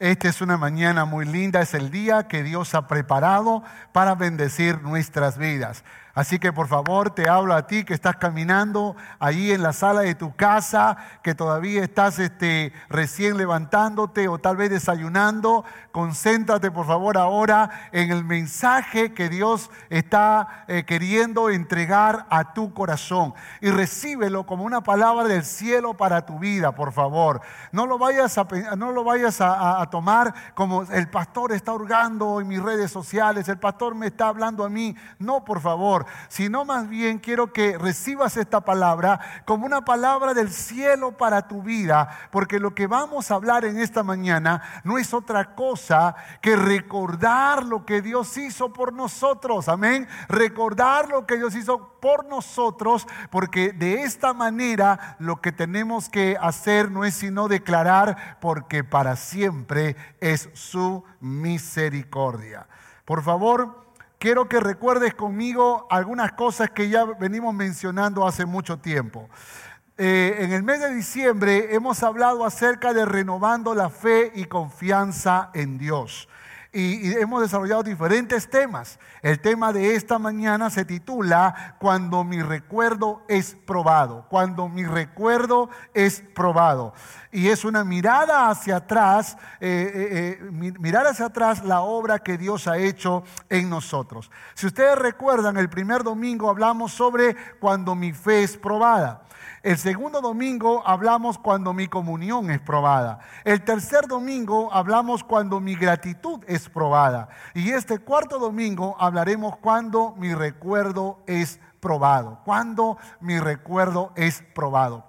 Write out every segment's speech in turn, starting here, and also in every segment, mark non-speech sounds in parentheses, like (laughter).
Esta es una mañana muy linda, es el día que Dios ha preparado para bendecir nuestras vidas. Así que por favor te hablo a ti que estás caminando allí en la sala de tu casa, que todavía estás este, recién levantándote o tal vez desayunando. Concéntrate por favor ahora en el mensaje que Dios está eh, queriendo entregar a tu corazón y recíbelo como una palabra del cielo para tu vida, por favor. No lo vayas a, no lo vayas a, tomar como el pastor está hurgando en mis redes sociales, el pastor me está hablando a mí. No, por favor sino más bien quiero que recibas esta palabra como una palabra del cielo para tu vida, porque lo que vamos a hablar en esta mañana no es otra cosa que recordar lo que Dios hizo por nosotros, amén, recordar lo que Dios hizo por nosotros, porque de esta manera lo que tenemos que hacer no es sino declarar, porque para siempre es su misericordia. Por favor, quiero que recuerdes conmigo algunas cosas que ya venimos mencionando hace mucho tiempo. Eh, en el mes de diciembre hemos hablado acerca de renovando la fe y confianza en Dios. Y, y, hemos desarrollado diferentes temas. El tema de esta mañana se titula Cuando mi recuerdo es probado. Cuando mi recuerdo es probado y es una mirada hacia atrás, eh, eh, eh, mirar hacia atrás la obra que Dios ha hecho en nosotros. Si ustedes recuerdan, el primer domingo hablamos sobre cuando mi fe es probada. El segundo domingo hablamos cuando mi comunión es probada. El tercer domingo hablamos cuando mi gratitud es probada. Y este cuarto domingo hablaremos cuando mi recuerdo es probado. Cuando mi recuerdo es probado.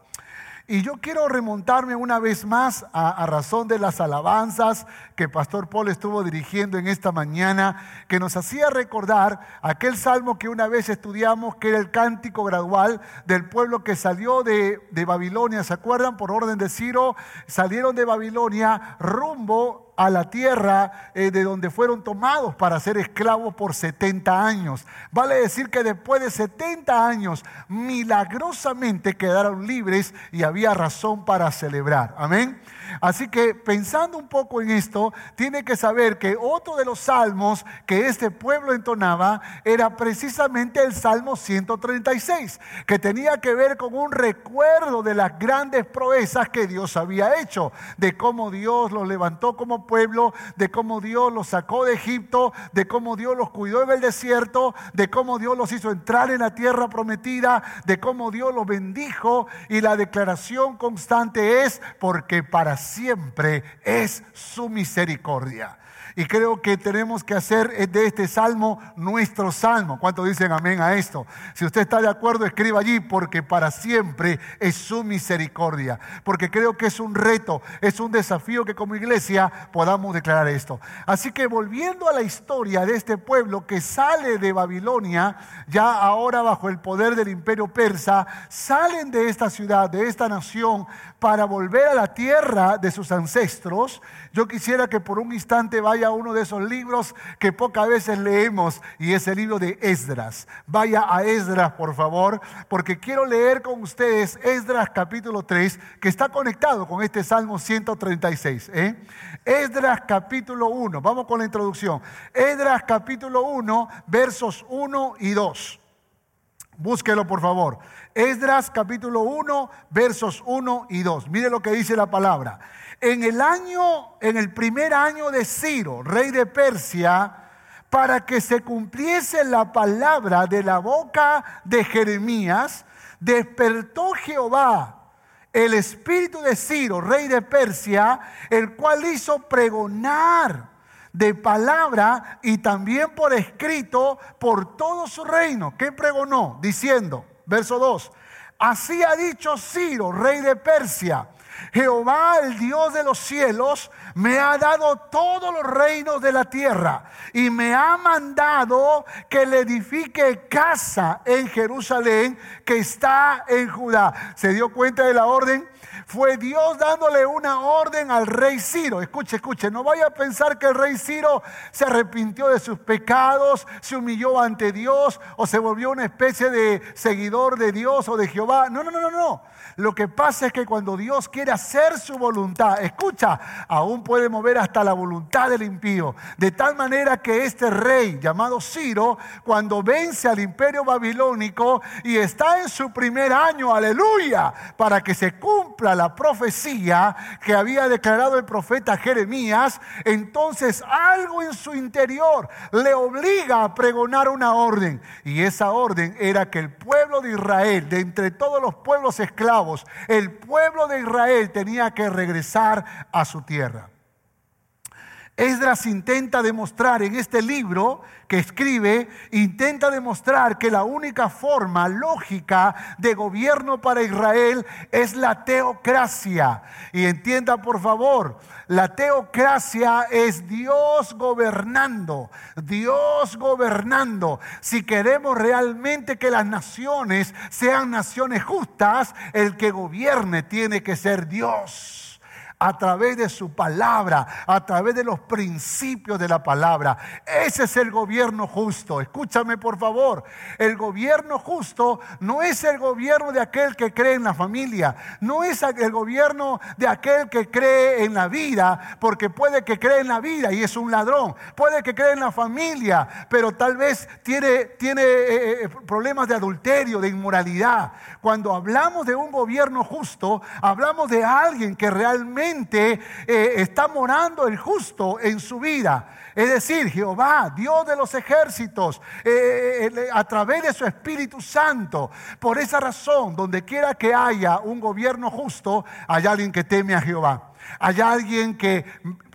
Y yo quiero remontarme una vez más a, razón de las alabanzas que Pastor Paul estuvo dirigiendo en esta mañana, que nos hacía recordar aquel salmo que una vez estudiamos, que era el cántico gradual del pueblo que salió de, de Babilonia. ¿Se acuerdan? Por orden de Ciro, salieron de Babilonia rumbo a la tierra eh, de donde fueron tomados para ser esclavos por 70 años. Vale decir que después de 70 años milagrosamente quedaron libres y había razón para celebrar. Amén. Así que pensando un poco en esto, tiene que saber que otro de los salmos que este pueblo entonaba era precisamente el Salmo 136, que tenía que ver con un recuerdo de las grandes proezas que Dios había hecho, de cómo Dios los levantó como pueblo, de cómo Dios los sacó de Egipto, de cómo Dios los cuidó en el desierto, de cómo Dios los hizo entrar en la tierra prometida, de cómo Dios los bendijo. Y la declaración constante es porque para siempre es su misericordia. Y creo que tenemos que hacer de este salmo nuestro salmo. ¿Cuántos dicen amén a esto? Si usted está de acuerdo, escriba allí, porque para siempre es su misericordia. Porque creo que es un reto, es un desafío que como iglesia podamos declarar esto. Así que volviendo a la historia de este pueblo que sale de Babilonia, ya ahora bajo el poder del imperio persa, salen de esta ciudad, de esta nación, para volver a la tierra de sus ancestros. Yo quisiera que por un instante vaya uno de esos libros que pocas veces leemos y es el libro de Esdras. Vaya a Esdras, por favor, porque quiero leer con ustedes Esdras capítulo 3, que está conectado con este Salmo 136. ¿eh? Esdras capítulo 1, vamos con la introducción. Esdras capítulo 1, versos 1 y 2. Búsquelo, por favor. Esdras capítulo 1, versos 1 y 2. Mire lo que dice la palabra. En el año, en el primer año de Ciro, rey de Persia, para que se cumpliese la palabra de la boca de Jeremías, despertó Jehová el espíritu de Ciro, rey de Persia, el cual hizo pregonar de palabra y también por escrito por todo su reino. ¿Qué pregonó? Diciendo, verso 2, así ha dicho Ciro, rey de Persia, Jehová, el Dios de los cielos, me ha dado todos los reinos de la tierra y me ha mandado que le edifique casa en Jerusalén que está en Judá. ¿Se dio cuenta de la orden? Fue Dios dándole una orden al rey Ciro. Escuche, escuche, no vaya a pensar que el rey Ciro se arrepintió de sus pecados, se humilló ante Dios o se volvió una especie de seguidor de Dios o de Jehová. No, no, no, no, no. Lo que pasa es que cuando Dios quiere hacer su voluntad, escucha, aún puede mover hasta la voluntad del impío. De tal manera que este rey llamado Ciro, cuando vence al imperio babilónico y está en su primer año, aleluya, para que se cumpla la profecía que había declarado el profeta Jeremías, entonces algo en su interior le obliga a pregonar una orden. Y esa orden era que el pueblo de Israel, de entre todos los pueblos esclavos, el pueblo de Israel tenía que regresar a su tierra. Esdras intenta demostrar en este libro que escribe, intenta demostrar que la única forma lógica de gobierno para Israel es la teocracia. Y entienda por favor, la teocracia es Dios gobernando, Dios gobernando. Si queremos realmente que las naciones sean naciones justas, el que gobierne tiene que ser Dios a través de su palabra, a través de los principios de la palabra. Ese es el gobierno justo. Escúchame por favor. El gobierno justo no es el gobierno de aquel que cree en la familia, no es el gobierno de aquel que cree en la vida, porque puede que cree en la vida y es un ladrón, puede que cree en la familia, pero tal vez tiene, tiene eh, eh, problemas de adulterio, de inmoralidad. Cuando hablamos de un gobierno justo, hablamos de alguien que realmente eh, está morando el justo en su vida. Es decir, Jehová, Dios de los ejércitos, eh, eh, a través de su Espíritu Santo. Por esa razón, donde quiera que haya un gobierno justo, hay alguien que teme a Jehová. Hay alguien que,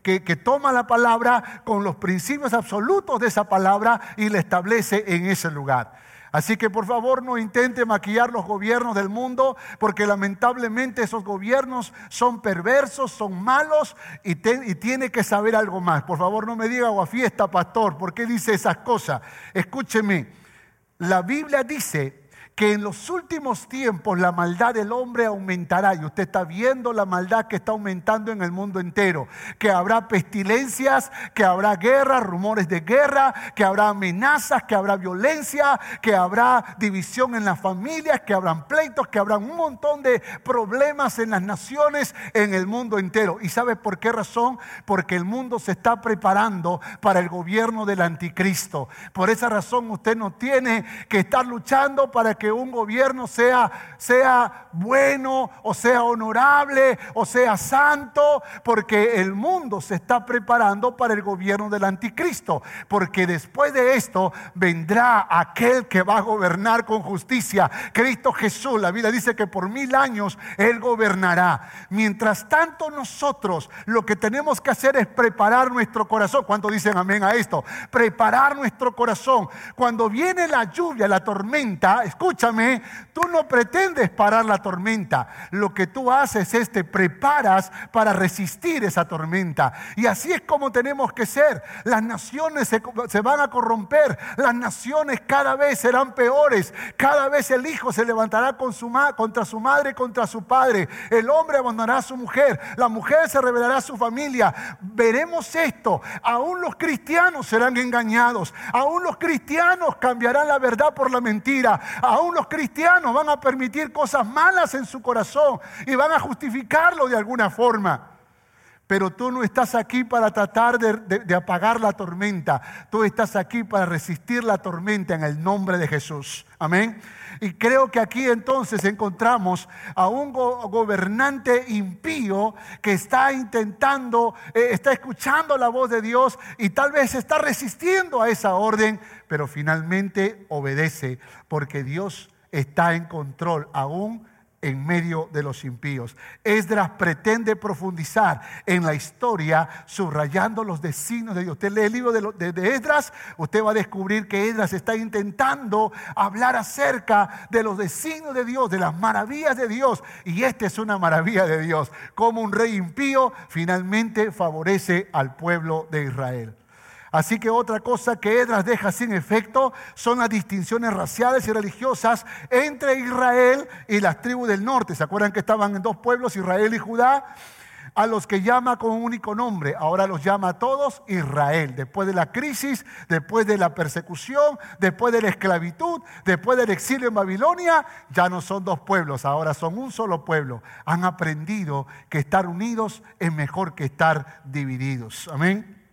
que, toma la palabra con los principios absolutos de esa palabra y la establece en ese lugar. Así que por favor no intente maquillar los gobiernos del mundo, porque lamentablemente esos gobiernos son perversos, son malos y, tiene que saber algo más. Por favor no me diga fiesta, pastor, ¿por qué dice esas cosas? Escúcheme, la Biblia dice que en los últimos tiempos la maldad del hombre aumentará. Y usted está viendo la maldad que está aumentando en el mundo entero. Que habrá pestilencias, que habrá guerra, rumores de guerra, que habrá amenazas, que habrá violencia, que habrá división en las familias, que habrán pleitos, que habrá un montón de problemas en las naciones, en el mundo entero. ¿Y sabe por qué razón? Porque el mundo se está preparando para el gobierno del anticristo. Por esa razón usted no tiene que estar luchando para que que un gobierno sea, sea bueno o sea honorable o sea santo, porque el mundo se está preparando para el gobierno del anticristo, porque después de esto vendrá aquel que va a gobernar con justicia, Cristo Jesús. La Biblia dice que por mil años Él gobernará. Mientras tanto nosotros lo que tenemos que hacer es preparar nuestro corazón. ¿Cuánto dicen amén a esto? Preparar nuestro corazón. Cuando viene la lluvia, la tormenta, escucha, escúchame, tú no pretendes parar la tormenta. Lo que tú haces es te preparas para resistir esa tormenta. Y así es como tenemos que ser. Las naciones se, van a corromper. Las naciones cada vez serán peores. Cada vez el hijo se levantará contra su madre, contra su padre. El hombre abandonará a su mujer. La mujer se revelará a su familia. Veremos esto. Aún los cristianos serán engañados. Aún los cristianos cambiarán la verdad por la mentira. Aún los cristianos van a permitir cosas malas en su corazón y van a justificarlo de alguna forma. Pero tú no estás aquí para tratar de, apagar la tormenta. Tú estás aquí para resistir la tormenta en el nombre de Jesús. Amén. Y creo que aquí entonces encontramos a un gobernante impío que está intentando, eh, está escuchando la voz de Dios y tal vez está resistiendo a esa orden, pero finalmente obedece porque Dios está en control aún en medio de los impíos. Esdras pretende profundizar en la historia subrayando los designios de Dios. Usted lee el libro de, de, Esdras, usted va a descubrir que Esdras está intentando hablar acerca de los designios de Dios, de las maravillas de Dios. Y esta es una maravilla de Dios, como un rey impío finalmente favorece al pueblo de Israel. Así que otra cosa que Edras deja sin efecto son las distinciones raciales y religiosas entre Israel y las tribus del norte. ¿Se acuerdan que estaban en dos pueblos, Israel y Judá? a los que llama con un único nombre. Ahora los llama a todos Israel. Después de la crisis, después de la persecución, después de la esclavitud, después del exilio en Babilonia, ya no son dos pueblos, ahora son un solo pueblo. Han aprendido que estar unidos es mejor que estar divididos. Amén.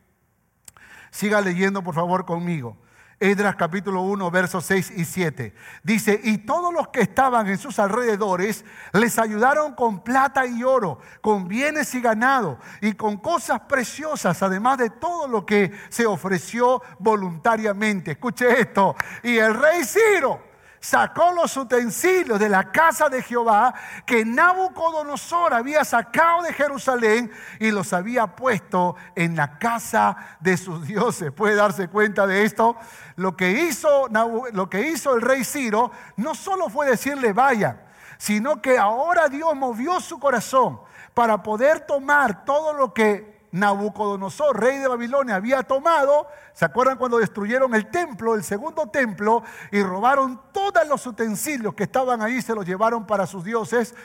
Siga leyendo, por favor, conmigo. Edras capítulo 1, versos 6 y 7. Dice, y todos los que estaban en sus alrededores les ayudaron con plata y oro, con bienes y ganado, y con cosas preciosas, además de todo lo que se ofreció voluntariamente. Escuche esto. Y el rey Ciro sacó los utensilios de la casa de Jehová que Nabucodonosor había sacado de Jerusalén y los había puesto en la casa de sus (laughs) dioses. ¿Puede darse cuenta de esto? Lo que hizo, lo que hizo el rey Ciro no solo fue decirle vaya, sino que ahora Dios movió su corazón para poder tomar todo lo que Nabucodonosor, rey de Babilonia, había tomado. ¿Se acuerdan cuando destruyeron el templo, el segundo templo, y robaron todos los utensilios que estaban ahí, se los llevaron para sus dioses?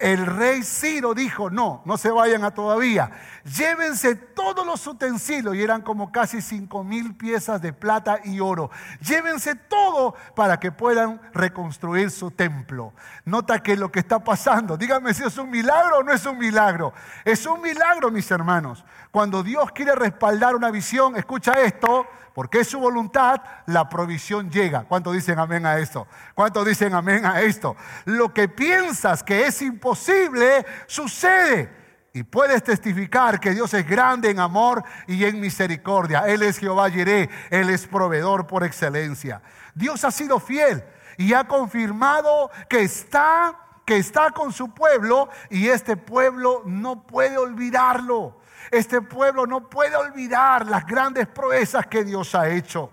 El rey Ciro dijo, no, no se vayan a todavía, llévense todos los utensilios, y eran como casi cinco mil piezas de plata y oro, llévense todo para que puedan reconstruir su templo. Nota que lo que está pasando, díganme si es un milagro o no es un milagro, es un milagro mis hermanos. Cuando Dios quiere respaldar una visión, escucha esto, porque es su voluntad, la provisión llega. ¿Cuántos dicen amén a esto? ¿Cuántos dicen amén a esto? Lo que piensas que es imposible, sucede. Y puedes testificar que Dios es grande en amor y en misericordia. Él es Jehová Jireh, Él es proveedor por excelencia. Dios ha sido fiel y ha confirmado que está, que está con su pueblo y este pueblo no puede olvidarlo. Este pueblo no puede olvidar las grandes proezas que Dios ha hecho.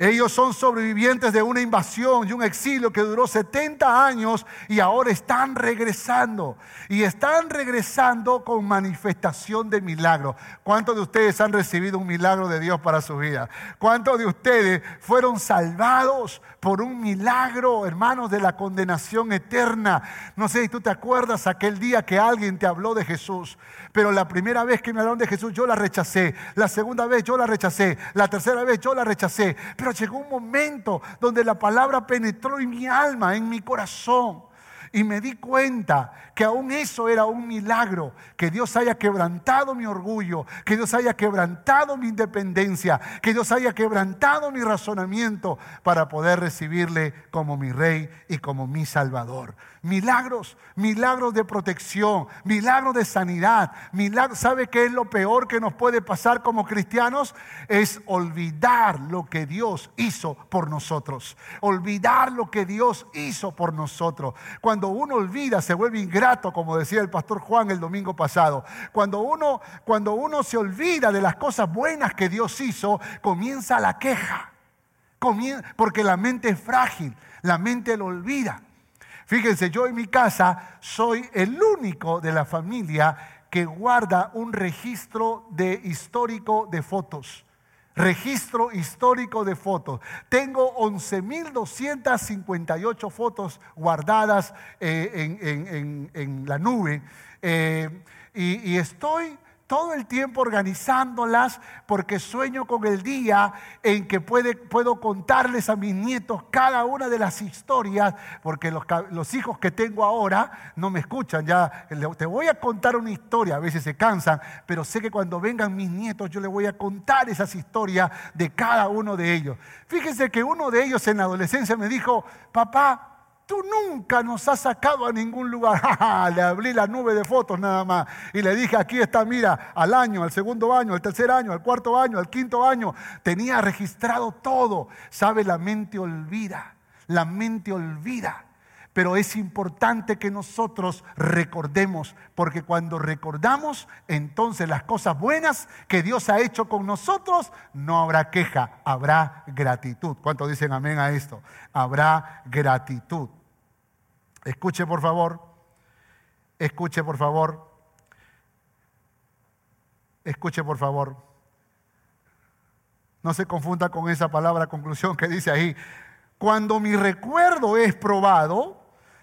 Ellos son sobrevivientes de una invasión y un exilio que duró 70 años y ahora están regresando. Y están regresando con manifestación de milagro. ¿Cuántos de ustedes han recibido un milagro de Dios para su vida? ¿Cuántos de ustedes fueron salvados por un milagro, hermanos, de la condenación eterna? No sé si tú te acuerdas aquel día que alguien te habló de Jesús. Pero la primera vez que me hablaron de Jesús yo la rechacé. La segunda vez yo la rechacé. La tercera vez yo la rechacé. Pero llegó un momento donde la palabra penetró en mi alma, en mi corazón. Y me di cuenta que aún eso era un milagro, que Dios haya quebrantado mi orgullo, que Dios haya quebrantado mi independencia, que Dios haya quebrantado mi razonamiento para poder recibirle como mi rey y como mi salvador. Milagros, milagros de protección, milagros de sanidad, milagros. ¿Sabe qué es lo peor que nos puede pasar como cristianos? Es olvidar lo que Dios hizo por nosotros. Olvidar lo que Dios hizo por nosotros. Cuando uno olvida, se vuelve ingrato, como decía el pastor Juan el domingo pasado. Cuando uno, cuando uno se olvida de las cosas buenas que Dios hizo, comienza la queja. Porque la mente es frágil, la mente lo olvida. Fíjense, yo en mi casa soy el único de la familia que guarda un registro de histórico de fotos. Registro histórico de fotos. Tengo 11.258 fotos guardadas eh, en, la nube eh, y estoy todo el tiempo organizándolas porque sueño con el día en que puedo contarles a mis nietos cada una de las historias, porque los, los, hijos que tengo ahora no me escuchan, ya te voy a contar una historia, a veces se cansan, pero sé que cuando vengan mis nietos yo les voy a contar esas historias de cada uno de ellos. Fíjense que uno de ellos en la adolescencia me dijo, papá, Tú nunca nos has sacado a ningún lugar. (laughs) le abrí la nube de fotos nada más. Y le dije, aquí está, mira, al año, al segundo año, al tercer año, al cuarto año, al quinto año. Tenía registrado todo. ¿Sabe? La mente olvida. La mente olvida. pero es importante que nosotros recordemos, porque cuando recordamos, entonces las cosas buenas que Dios ha hecho con nosotros, no habrá queja, habrá gratitud. ¿Cuántos dicen amén a esto? Habrá gratitud. Escuche por favor, escuche por favor, escuche por favor. No se confunda con esa palabra conclusión que dice ahí. Cuando mi recuerdo es probado,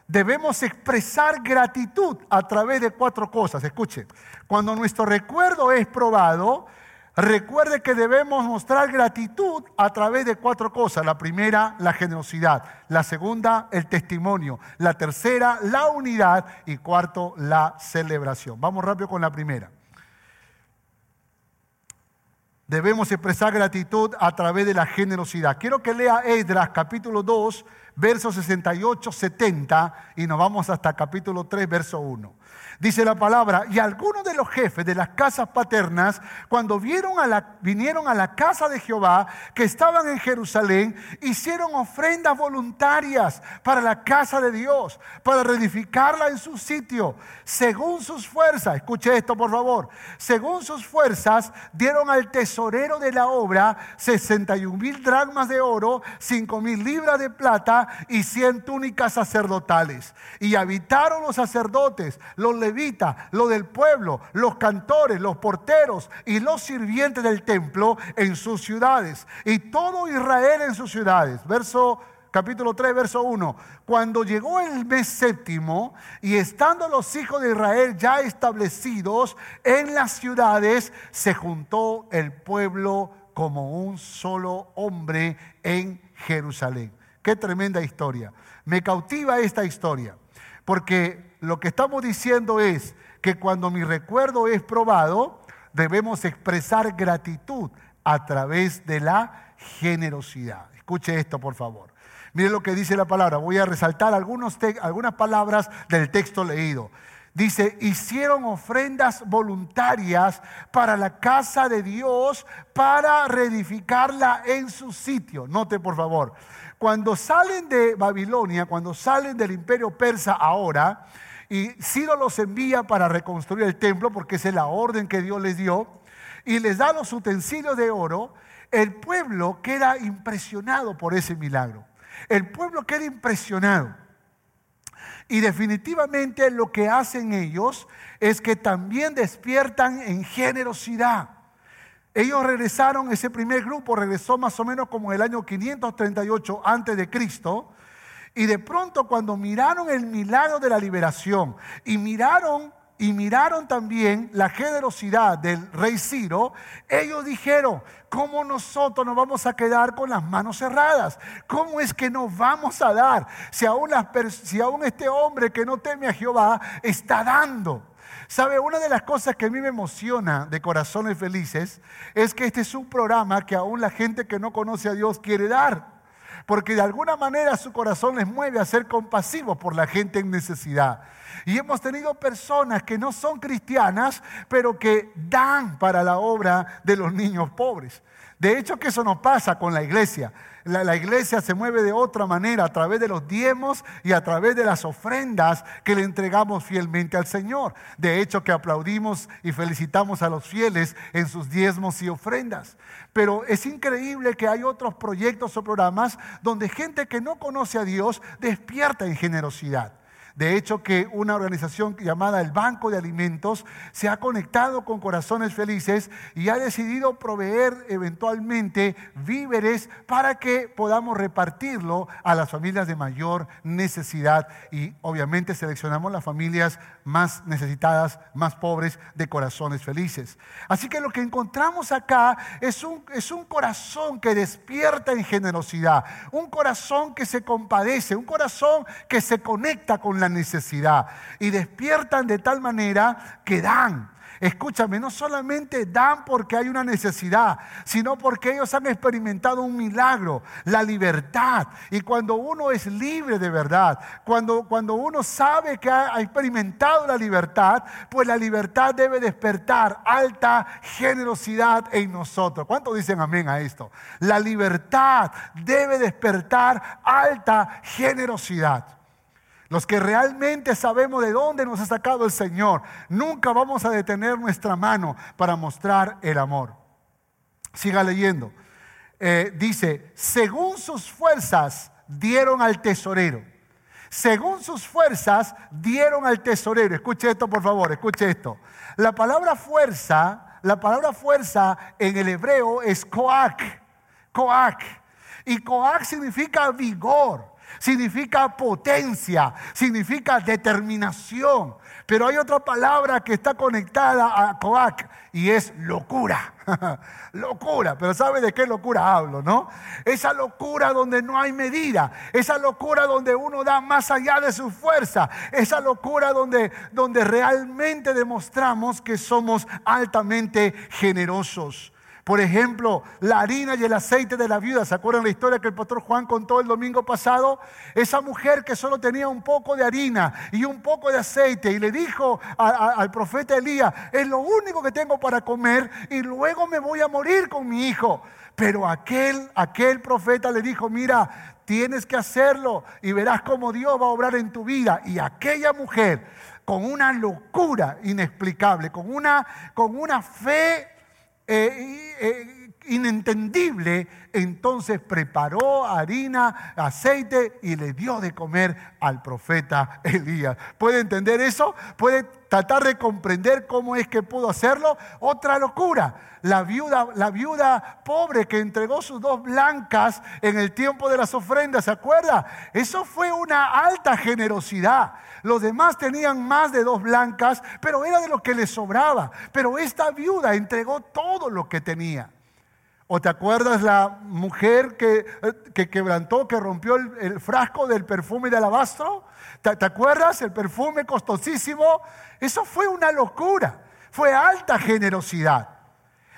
debemos expresar gratitud a través de cuatro cosas. Escuche, cuando nuestro recuerdo es probado, recuerde que debemos mostrar gratitud a través de cuatro cosas. La primera, la generosidad. La segunda, el testimonio. La tercera, la unidad. Y cuarto, la celebración. Vamos rápido con la primera. Debemos expresar gratitud a través de la generosidad. Quiero que lea Edras capítulo 2, versos 68, 70 y nos vamos hasta capítulo 3, verso 1. Dice la palabra, y algunos de los jefes de las casas paternas, cuando vieron a la, vinieron a la casa de Jehová, que estaban en Jerusalén, hicieron ofrendas voluntarias para la casa de Dios, para reedificarla en su sitio, según sus fuerzas. Escuche esto, por favor. Según sus fuerzas, dieron al tesorero de la obra 61 mil dragmas de oro, 5 mil libras de plata y 100 túnicas sacerdotales. Y habitaron los sacerdotes, los levita, lo del pueblo, los cantores, los porteros y los sirvientes del templo en sus ciudades. Y todo Israel en sus ciudades. Verso capítulo 3, verso 1. Cuando llegó el mes séptimo y estando los hijos de Israel ya establecidos en las ciudades, se juntó el pueblo como un solo hombre en Jerusalén. Qué tremenda historia. Me cautiva esta historia, porque lo que estamos diciendo es que cuando mi recuerdo es probado, debemos expresar gratitud a través de la generosidad. Escuche esto, por favor. Mire lo que dice la palabra. Voy a resaltar algunas palabras del texto leído. Dice, hicieron ofrendas voluntarias para la casa de Dios para reedificarla en su sitio. Note, por favor, cuando salen de Babilonia, cuando salen del imperio persa ahora, y Ciro los envía para reconstruir el templo, porque esa es la orden que Dios les dio, y les da los utensilios de oro, el pueblo queda impresionado por ese milagro. El pueblo queda impresionado. Y definitivamente lo que hacen ellos es que también despiertan en generosidad. Ellos regresaron, ese primer grupo regresó más o menos como en el año 538 antes de Cristo y de pronto cuando miraron el milagro de la liberación y miraron y miraron también la generosidad del rey Ciro, ellos dijeron, ¿cómo nosotros nos vamos a quedar con las manos cerradas? ¿Cómo es que nos vamos a dar si aún, si aún este hombre que no teme a Jehová está dando? ¿Sabe? Una de las cosas que a mí me emociona de Corazones Felices es que este es un programa que aún la gente que no conoce a Dios quiere dar porque de alguna manera su corazón les mueve a ser compasivos por la gente en necesidad. Y hemos tenido personas que no son cristianas, pero que dan para la obra de los niños pobres. De hecho, que eso no pasa con la iglesia la, iglesia se mueve de otra manera, a través de los diezmos y a través de las ofrendas que le entregamos fielmente al Señor. De hecho, que aplaudimos y felicitamos a los fieles en sus diezmos y ofrendas. Pero es increíble que hay otros proyectos o programas donde gente que no conoce a Dios despierta en generosidad. De hecho, que una organización llamada el Banco de Alimentos se ha conectado con Corazones Felices y ha decidido proveer eventualmente víveres para que podamos repartirlo a las familias de mayor necesidad. Y obviamente seleccionamos las familias más necesitadas, más pobres de Corazones Felices. Así que lo que encontramos acá es un, es un corazón que despierta en generosidad, un corazón que se compadece, un corazón que se conecta con la necesidad y despiertan de tal manera que dan. Escúchame, no solamente dan porque hay una necesidad, sino porque ellos han experimentado un milagro, la libertad. Y cuando uno es libre de verdad, cuando, cuando uno sabe que ha experimentado la libertad, pues la libertad debe despertar alta generosidad en nosotros. ¿Cuántos dicen amén a esto? La libertad debe despertar alta generosidad. Los que realmente sabemos de dónde nos ha sacado el Señor, nunca vamos a detener nuestra mano para mostrar el amor. Siga leyendo. Eh, dice, según sus fuerzas dieron al tesorero. Según sus fuerzas dieron al tesorero. Escuche esto, por favor, escuche esto. La palabra fuerza, la palabra fuerza en el hebreo es coac. Coac. Y coac significa vigor significa potencia, significa determinación. Pero hay otra palabra que está conectada a Coac y es locura. (laughs) locura, pero ¿sabe de qué locura hablo, no? Esa locura donde no hay medida, esa locura donde uno da más allá de su fuerza, esa locura donde, donde realmente demostramos que somos altamente generosos. Por ejemplo, la harina y el aceite de la viuda. ¿Se acuerdan la historia que el pastor Juan contó el domingo pasado? Esa mujer que solo tenía un poco de harina y un poco de aceite y le dijo al profeta Elías, es lo único que tengo para comer y luego me voy a morir con mi hijo. Pero aquel, aquel profeta le dijo, mira, tienes que hacerlo y verás cómo Dios va a obrar en tu vida. Y aquella mujer, con una locura inexplicable, con una, con una fe eh, eh, inentendible, entonces preparó harina, aceite y le dio de comer al profeta Elías. ¿Puede entender eso? ¿Puede tratar de comprender cómo es que pudo hacerlo? Otra locura. La viuda, la viuda pobre que entregó sus dos blancas en el tiempo de las ofrendas, ¿se acuerda? Eso fue una alta generosidad. Los demás tenían más de dos blancas, pero era de lo que les sobraba. Pero esta viuda entregó todo lo que tenía. ¿O te acuerdas la mujer que, eh, quebrantó, que rompió el, frasco del perfume de alabastro? ¿Te, ¿Te acuerdas? El perfume costosísimo. Eso fue una locura. Fue alta generosidad.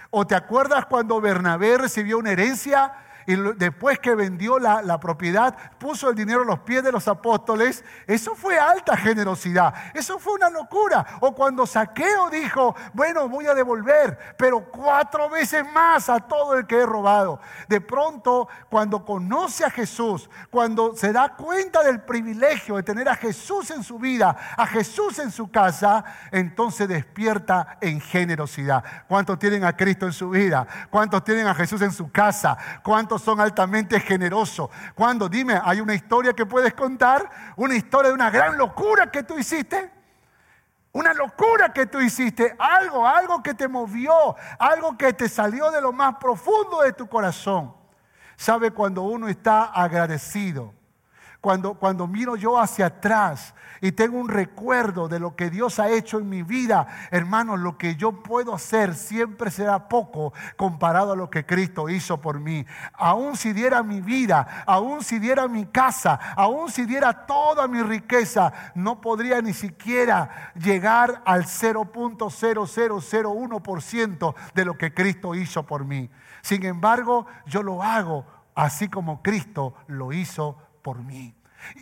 ¿O te acuerdas cuando Bernabé recibió una herencia y después que vendió la, propiedad, puso el dinero a los pies de los apóstoles. Eso fue alta generosidad. Eso fue una locura. O cuando Saqueo dijo, bueno, voy a devolver, pero cuatro veces más a todo el que he robado. De pronto, cuando conoce a Jesús, cuando se da cuenta del privilegio de tener a Jesús en su vida, a Jesús en su casa, entonces despierta en generosidad. ¿Cuántos tienen a Cristo en su vida? ¿Cuántos tienen a Jesús en su casa? ¿Cuántos son altamente generosos. Cuando, dime, hay una historia que puedes contar, una historia de una gran locura que tú hiciste. Una locura que tú hiciste, algo, algo que te movió, algo que te salió de lo más profundo de tu corazón. ¿Sabe cuando uno está agradecido? Cuando, cuando miro yo hacia atrás y tengo un recuerdo de lo que Dios ha hecho en mi vida, hermanos, lo que yo puedo hacer siempre será poco comparado a lo que Cristo hizo por mí. Aún si diera mi vida, aún si diera mi casa, aún si diera toda mi riqueza, no podría ni siquiera llegar al 0.0001% de lo que Cristo hizo por mí. Sin embargo, yo lo hago así como Cristo lo hizo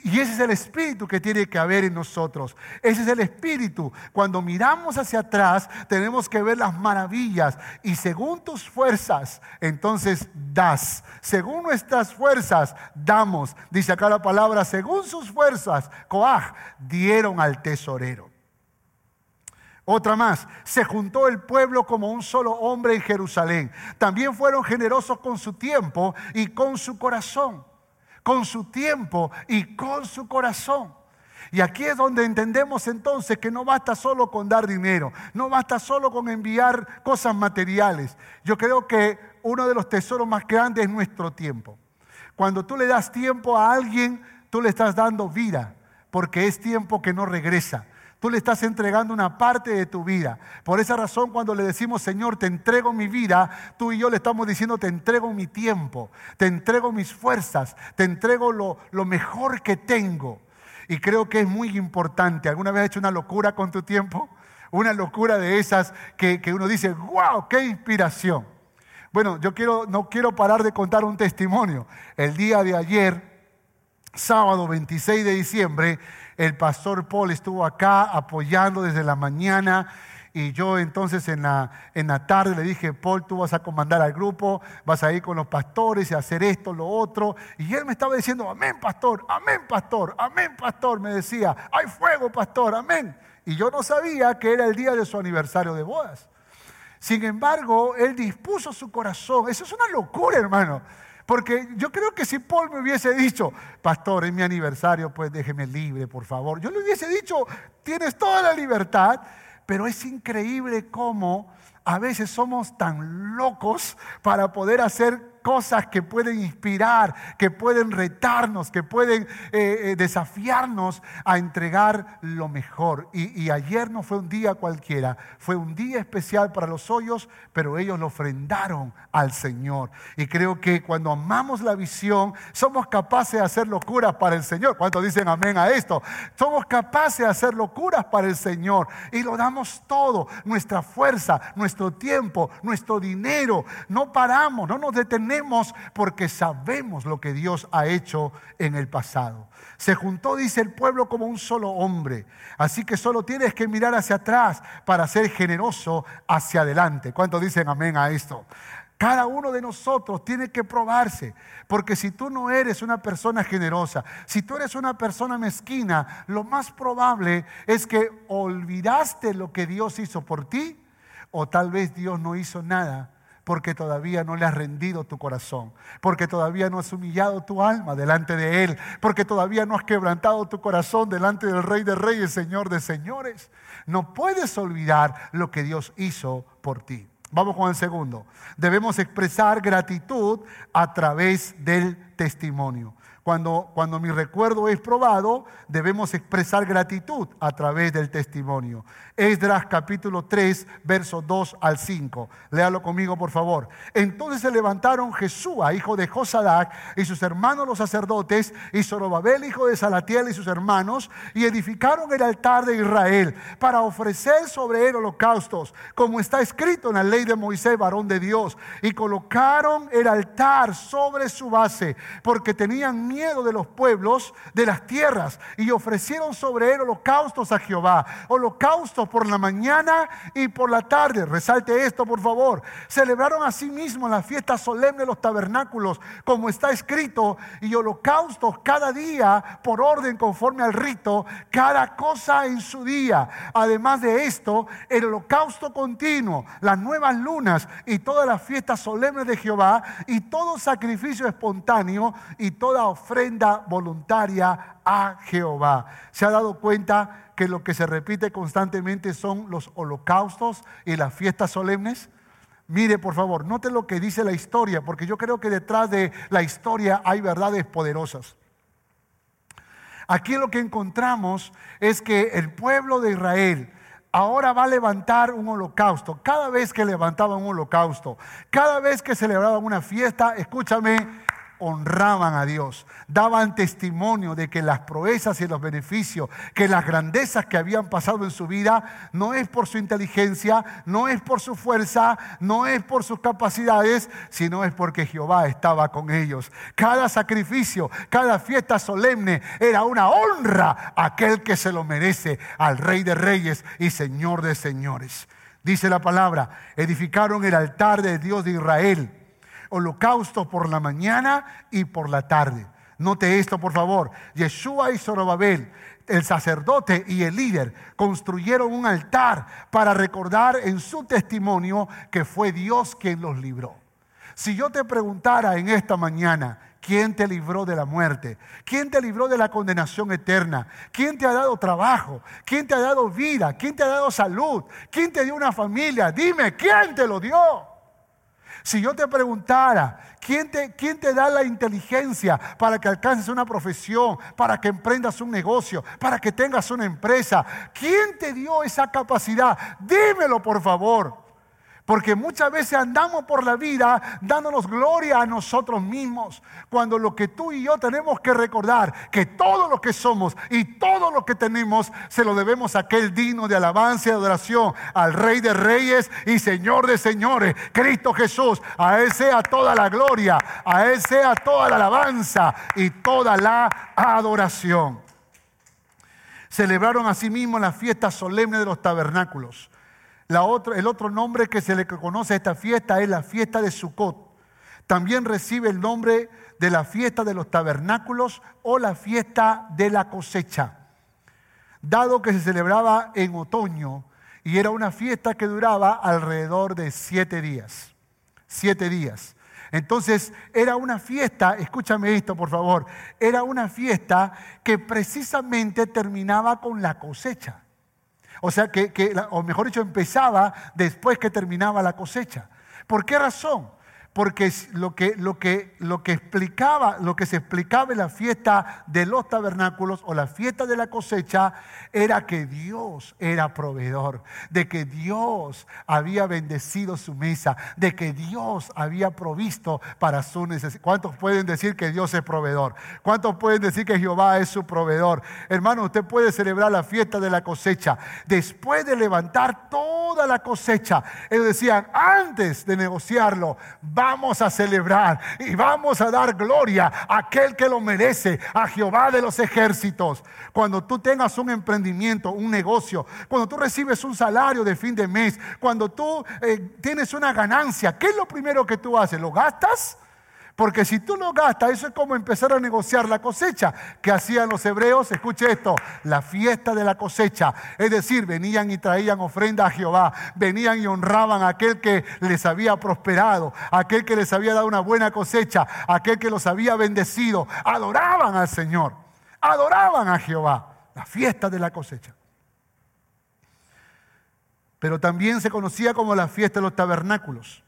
Y ese es el espíritu que tiene que haber en nosotros. Ese es el espíritu. Cuando miramos hacia atrás, tenemos que ver las maravillas. Y según tus fuerzas, entonces das. Según nuestras fuerzas, damos. Dice acá la palabra, según sus fuerzas, Coaj, dieron al tesorero. Otra más, se juntó el pueblo como un solo hombre en Jerusalén. También fueron generosos con su tiempo y con su corazón con su tiempo y con su corazón. Y aquí es donde entendemos entonces que no basta solo con dar dinero, no basta solo con enviar cosas materiales. Yo creo que uno de los tesoros más grandes es nuestro tiempo. Cuando tú le das tiempo a alguien, tú le estás dando vida, porque es tiempo que no regresa. Tú le estás entregando una parte de tu vida. Por esa razón, cuando le decimos, Señor, te entrego mi vida, tú y yo le estamos diciendo, te entrego mi tiempo, te entrego mis fuerzas, te entrego lo, mejor que tengo. Y creo que es muy importante. ¿Alguna vez has hecho una locura con tu tiempo? Una locura de esas que, que uno dice, wow, qué inspiración. Bueno, yo quiero, no quiero parar de contar un testimonio. El día de ayer, sábado 26 de diciembre, el pastor Paul estuvo acá apoyando desde la mañana Y yo entonces en la, en la tarde le dije, Paul, tú vas a comandar al grupo, vas a ir con los pastores y hacer esto, lo otro. Y él me estaba diciendo, amén, pastor, amén, pastor, amén, pastor. Me decía, hay fuego, pastor, amén. Y yo no sabía que era el día de su aniversario de bodas. Sin embargo, él dispuso su corazón. Eso es una locura, hermano. Porque yo creo que si Paul me hubiese dicho, pastor, es mi aniversario, pues déjeme libre, por favor. Yo le hubiese dicho, tienes toda la libertad, pero es increíble cómo a veces somos tan locos para poder hacer cosas que pueden inspirar, que pueden retarnos, que pueden eh, eh, desafiarnos a entregar lo mejor. Y, y, ayer no fue un día cualquiera, fue un día especial para los hoyos, pero ellos lo ofrendaron al Señor. Y creo que cuando amamos la visión, somos capaces de hacer locuras para el Señor. ¿Cuántos dicen amén a esto? Somos capaces de hacer locuras para el Señor y lo damos todo, nuestra fuerza, nuestro tiempo, nuestro dinero. No paramos, no nos detenemos porque sabemos lo que Dios ha hecho en el pasado. Se juntó, dice el pueblo, como un solo hombre. Así que solo tienes que mirar hacia atrás para ser generoso hacia adelante. ¿Cuántos dicen amén a esto? Cada uno de nosotros tiene que probarse, porque si tú no eres una persona generosa, si tú eres una persona mezquina, lo más probable es que olvidaste lo que Dios hizo por ti, o tal vez Dios no hizo nada porque todavía no le has rendido tu corazón, porque todavía no has humillado tu alma delante de Él, porque todavía no has quebrantado tu corazón delante del Rey de Reyes, Señor de Señores. No puedes olvidar lo que Dios hizo por ti. Vamos con el segundo. Debemos expresar gratitud a través del testimonio. Cuando, cuando mi recuerdo es probado, debemos expresar gratitud a través del testimonio. Esdras capítulo 3, versos 2 al 5. Léalo conmigo, por favor. Entonces se levantaron Jesúa, hijo de Josadac, y sus hermanos los sacerdotes, y Zorobabel, hijo de Salatiel, y sus hermanos, y edificaron el altar de Israel para ofrecer sobre él holocaustos, como está escrito en la ley de Moisés, varón de Dios. Y colocaron el altar sobre su base, porque tenían miedo de los pueblos de las tierras y ofrecieron sobre él holocaustos a Jehová, holocaustos por la mañana y por la tarde. Resalte esto, por favor. Celebraron asimismo la fiesta solemne de los tabernáculos, como está escrito, y holocaustos cada día por orden conforme al rito, cada cosa en su día. Además de esto, el holocausto continuo, las nuevas lunas y todas las fiestas solemnes de Jehová y todo sacrificio espontáneo y toda ofrenda ofrenda voluntaria a Jehová. ¿Se ha dado cuenta que lo que se repite constantemente son los holocaustos y las fiestas solemnes? Mire, por favor, note lo que dice la historia, porque yo creo que detrás de la historia hay verdades poderosas. Aquí lo que encontramos es que el pueblo de Israel ahora va a levantar un holocausto. Cada vez que levantaba un holocausto, cada vez que celebraban una fiesta, escúchame, honraban a Dios, daban testimonio de que las proezas y los beneficios, que las grandezas que habían pasado en su vida, no es por su inteligencia, no es por su fuerza, no es por sus capacidades, sino es porque Jehová estaba con ellos. Cada sacrificio, cada fiesta solemne era una honra a aquel que se lo merece, al Rey de Reyes y Señor de Señores. Dice la palabra, edificaron el altar del Dios de Israel holocausto por la mañana y por la tarde. Note esto, por favor. Yeshua y Zorobabel, el sacerdote y el líder, construyeron un altar para recordar en su testimonio que fue Dios quien los libró. Si yo te preguntara en esta mañana, ¿quién te libró de la muerte? ¿Quién te libró de la condenación eterna? ¿Quién te ha dado trabajo? ¿Quién te ha dado vida? ¿Quién te ha dado salud? ¿Quién te dio una familia? Dime, ¿quién te lo dio? Si yo te preguntara, ¿quién te, ¿quién te da la inteligencia para que alcances una profesión, para que emprendas un negocio, para que tengas una empresa? ¿Quién te dio esa capacidad? Dímelo, por favor. Porque muchas veces andamos por la vida dándonos gloria a nosotros mismos, cuando lo que tú y yo tenemos que recordar, que todo lo que somos y todo lo que tenemos se lo debemos a aquel digno de alabanza y adoración, al Rey de Reyes y Señor de Señores, Cristo Jesús. A Él sea toda la gloria, a Él sea toda la alabanza y toda la adoración. Celebraron asimismo la fiesta solemne de los tabernáculos El otro nombre que se le conoce a esta fiesta es la fiesta de Sukkot. También recibe el nombre de la fiesta de los tabernáculos o la fiesta de la cosecha, dado que se celebraba en otoño y era una fiesta que duraba alrededor de siete días. Siete días. Entonces era una fiesta, escúchame esto por favor, era una fiesta que precisamente terminaba con la cosecha. O sea, que, o mejor dicho, empezaba después que terminaba la cosecha. ¿Por qué razón? Porque lo que, lo, que, lo que explicaba, lo que se explicaba en la fiesta de los tabernáculos o la fiesta de la cosecha era que Dios era proveedor, de que Dios había bendecido su mesa, de que Dios había provisto para su necesidad. ¿Cuántos pueden decir que Dios es proveedor? ¿Cuántos pueden decir que Jehová es su proveedor? Hermano, usted puede celebrar la fiesta de la cosecha después de levantar toda la cosecha. Ellos decían, antes de negociarlo, vamos a celebrar y vamos a dar gloria a aquel que lo merece, a Jehová de los ejércitos. Cuando tú tengas un emprendimiento, un negocio, cuando tú recibes un salario de fin de mes, cuando tú eh, tienes una ganancia, ¿qué es lo primero que tú haces? ¿Lo gastas? Porque si tú no gastas, eso es como empezar a negociar la cosecha que hacían los hebreos. Escuche esto, la fiesta de la cosecha. Es decir, venían y traían ofrenda a Jehová. Venían y honraban a aquel que les había prosperado, aquel que les había dado una buena cosecha, aquel que los había bendecido. Adoraban al Señor. Adoraban a Jehová. La fiesta de la cosecha. Pero también se conocía como la fiesta de los tabernáculos.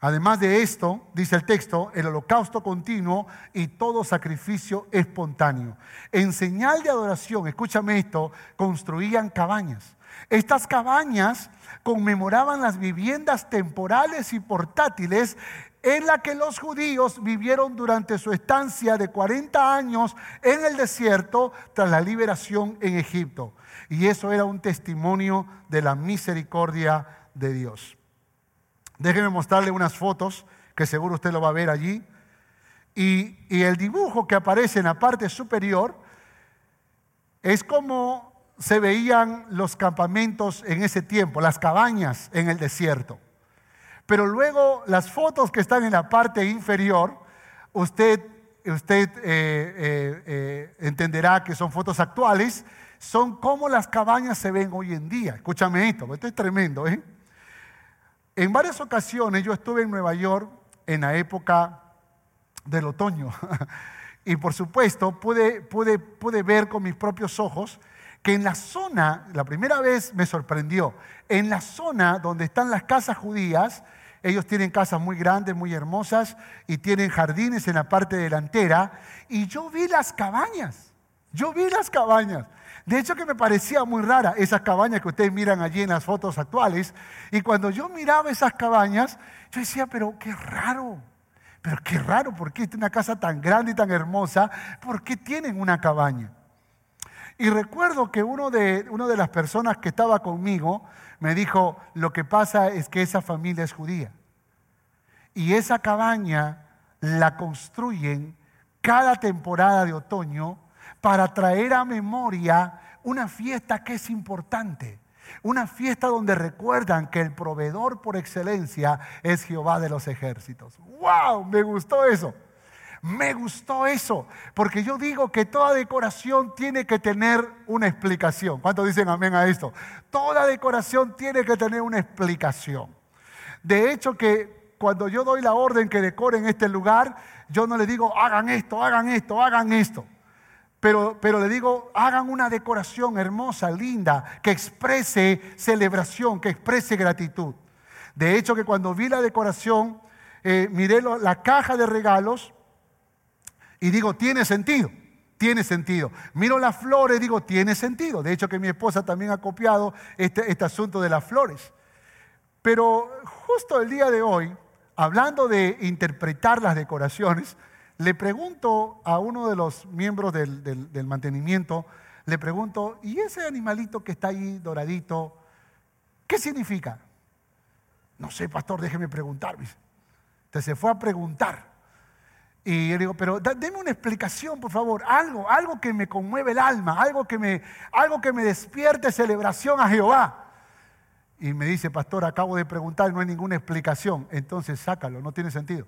Además de esto, dice el texto, el holocausto continuo y todo sacrificio espontáneo. En señal de adoración, escúchame esto, construían cabañas. Estas cabañas conmemoraban las viviendas temporales y portátiles en las que los judíos vivieron durante su estancia de 40 años en el desierto tras la liberación en Egipto. Y eso era un testimonio de la misericordia de Dios. Déjeme mostrarle unas fotos que seguro usted lo va a ver allí. Y, el dibujo que aparece en la parte superior es como se veían los campamentos en ese tiempo, las cabañas en el desierto. Pero luego las fotos que están en la parte inferior, usted, usted eh, eh, eh, entenderá que son fotos actuales, son como las cabañas se ven hoy en día. Escúchame esto, esto es tremendo. ¿eh? En varias ocasiones yo estuve en Nueva York en la época del otoño (laughs) y por supuesto pude, pude, pude ver con mis propios ojos que en la zona, la primera vez me sorprendió, en la zona donde están las casas judías, ellos tienen casas muy grandes, muy hermosas y tienen jardines en la parte delantera y yo vi las cabañas, yo vi las cabañas. De hecho que me parecía muy rara esas cabañas que ustedes miran allí en las fotos actuales. Y cuando yo miraba esas cabañas, yo decía, pero qué raro. Pero qué raro, ¿por qué una casa tan grande y tan hermosa? ¿Por qué tienen una cabaña? Y recuerdo que uno de, uno de las personas que estaba conmigo me dijo, lo que pasa es que esa familia es judía. Y esa cabaña la construyen cada temporada de otoño para traer a memoria una fiesta que es importante. Una fiesta donde recuerdan que el proveedor por excelencia es Jehová de los ejércitos. ¡Wow! Me gustó eso. Me gustó eso. Porque yo digo que toda decoración tiene que tener una explicación. ¿Cuántos dicen amén a esto? Toda decoración tiene que tener una explicación. De hecho que cuando yo doy la orden que decoren este lugar, yo no le digo hagan esto, hagan esto, hagan esto. Pero, le digo, hagan una decoración hermosa, linda, que exprese celebración, que exprese gratitud. De hecho, que cuando vi la decoración, eh, miré la caja de regalos y digo, tiene sentido, tiene sentido. Miro las flores, digo, tiene sentido. De hecho, que mi esposa también ha copiado este, este asunto de las flores. Pero justo el día de hoy, hablando de interpretar las decoraciones, le pregunto a uno de los miembros del, mantenimiento, le pregunto, ¿y ese animalito que está ahí doradito, qué significa? No sé, pastor, déjeme preguntar. Entonces se fue a preguntar. Y yo digo, pero deme una explicación, por favor, algo, algo que me conmueve el alma, algo que me, algo que me despierte celebración a Jehová. y me dice, pastor, acabo de preguntar, no hay ninguna explicación, entonces sácalo, no tiene sentido.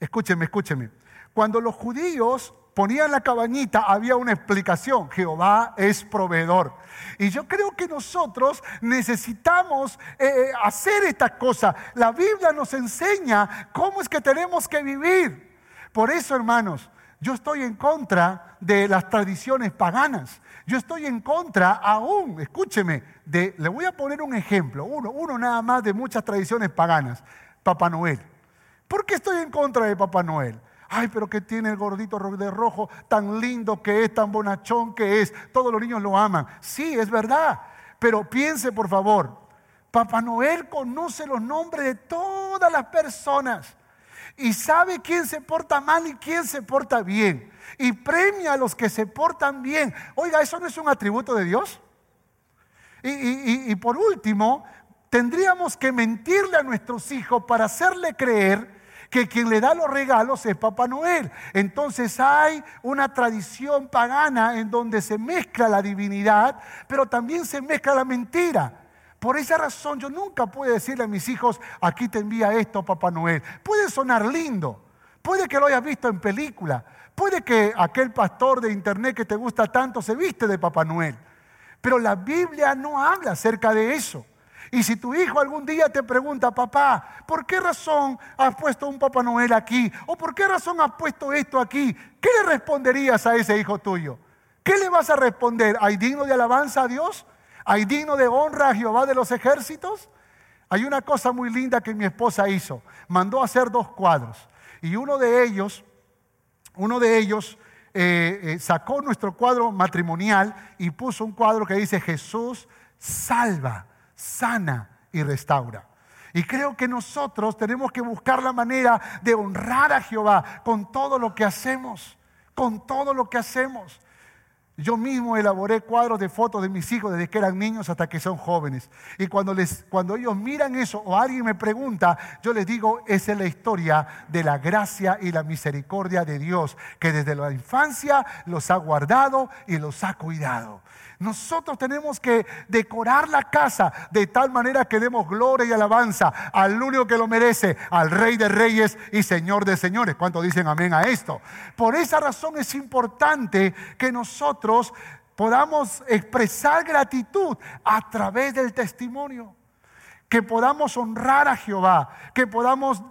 Escúcheme, escúcheme. Cuando los judíos ponían la cabañita, había una explicación. Jehová es proveedor. Y yo creo que nosotros necesitamos eh, eh, hacer esta cosa. La Biblia nos enseña cómo es que tenemos que vivir. Por eso, hermanos, yo estoy en contra de las tradiciones paganas. Yo estoy en contra aún, escúcheme, de, le voy a poner un ejemplo, uno, uno nada más de muchas tradiciones paganas, Papá Noel. ¿Por qué estoy en contra de Papá Noel? Ay, pero que tiene el gordito de rojo, tan lindo que es, tan bonachón que es. Todos los niños lo aman. Sí, es verdad. Pero piense, por favor, Papá Noel conoce los nombres de todas las personas y sabe quién se porta mal y quién se porta bien. Y premia a los que se portan bien. Oiga, ¿eso no es un atributo de Dios? Y, y por último, tendríamos que mentirle a nuestros hijos para hacerle creer que quien le da los regalos es Papá Noel. Entonces hay una tradición pagana en donde se mezcla la divinidad, pero también se mezcla la mentira. Por esa razón yo nunca puedo decirle a mis hijos, aquí te envía esto Papá Noel. Puede sonar lindo, puede que lo hayas visto en película, puede que aquel pastor de internet que te gusta tanto se viste de Papá Noel, pero la Biblia no habla acerca de eso. Y si tu hijo algún día te pregunta, papá, ¿por qué razón has puesto un Papá Noel aquí? ¿O por qué razón has puesto esto aquí? ¿Qué le responderías a ese hijo tuyo? ¿Qué le vas a responder? ¿Hay digno de alabanza a Dios? ¿Hay digno de honra a Jehová de los ejércitos? Hay una cosa muy linda que mi esposa hizo. Mandó a hacer dos cuadros. Y uno de ellos, uno de ellos eh, eh, sacó nuestro cuadro matrimonial y puso un cuadro que dice Jesús salva sana y restaura. Y creo que nosotros tenemos que buscar la manera de honrar a Jehová con todo lo que hacemos, con todo lo que hacemos. Yo mismo elaboré cuadros de fotos de mis hijos desde que eran niños hasta que son jóvenes. Y cuando, les, cuando ellos miran eso o alguien me pregunta, yo les digo, esa es la historia de la gracia y la misericordia de Dios, que desde la infancia los ha guardado y los ha cuidado. Nosotros tenemos que decorar la casa de tal manera que demos gloria y alabanza al único que lo merece, al Rey de Reyes y Señor de Señores. ¿Cuántos dicen amén a esto? Por esa razón es importante que nosotros podamos expresar gratitud a través del testimonio, que podamos honrar a Jehová, que podamos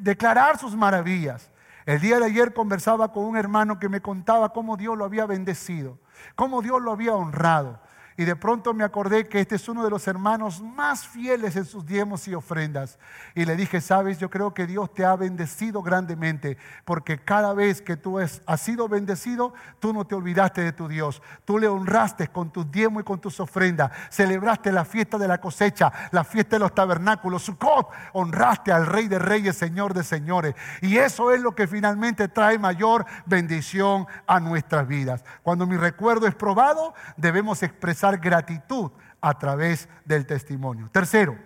declarar sus maravillas. El día de ayer conversaba con un hermano que me contaba cómo Dios lo había bendecido cómo Dios lo había honrado. Y de pronto me acordé que este es uno de los hermanos más fieles en sus diezmos y ofrendas. Y le dije, sabes, yo creo que Dios te ha bendecido grandemente, porque cada vez que tú has sido bendecido, tú no te olvidaste de tu Dios. Tú le honraste con tus diezmos y con tus ofrendas. Celebraste la fiesta de la cosecha, la fiesta de los tabernáculos, Sukkot. Honraste al Rey de Reyes, Señor de Señores. Y eso es lo que finalmente trae mayor bendición a nuestras vidas. Cuando mi recuerdo es probado, debemos expresar gratitud a través del testimonio. Tercero,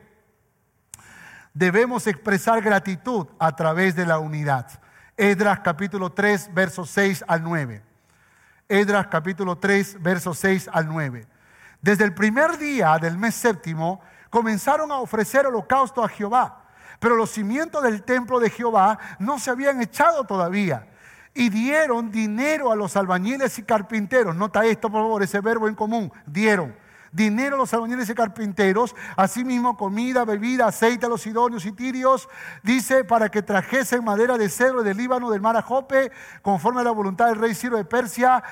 debemos expresar gratitud a través de la unidad. Edras capítulo 3, versos 6 al 9. Edras capítulo 3, versos 6 al 9. Desde el primer día del mes séptimo comenzaron a ofrecer holocausto a Jehová, pero los cimientos del templo de Jehová no se habían echado todavía y dieron dinero a los albañiles y carpinteros. Nota esto, por favor, ese verbo en común. Dieron dinero a los albañiles y carpinteros, asimismo comida, bebida, aceite a los sidonios y tirios, dice, para que trajesen madera de cedro del Líbano, del mar Ajope, conforme a la voluntad del rey Ciro de Persia,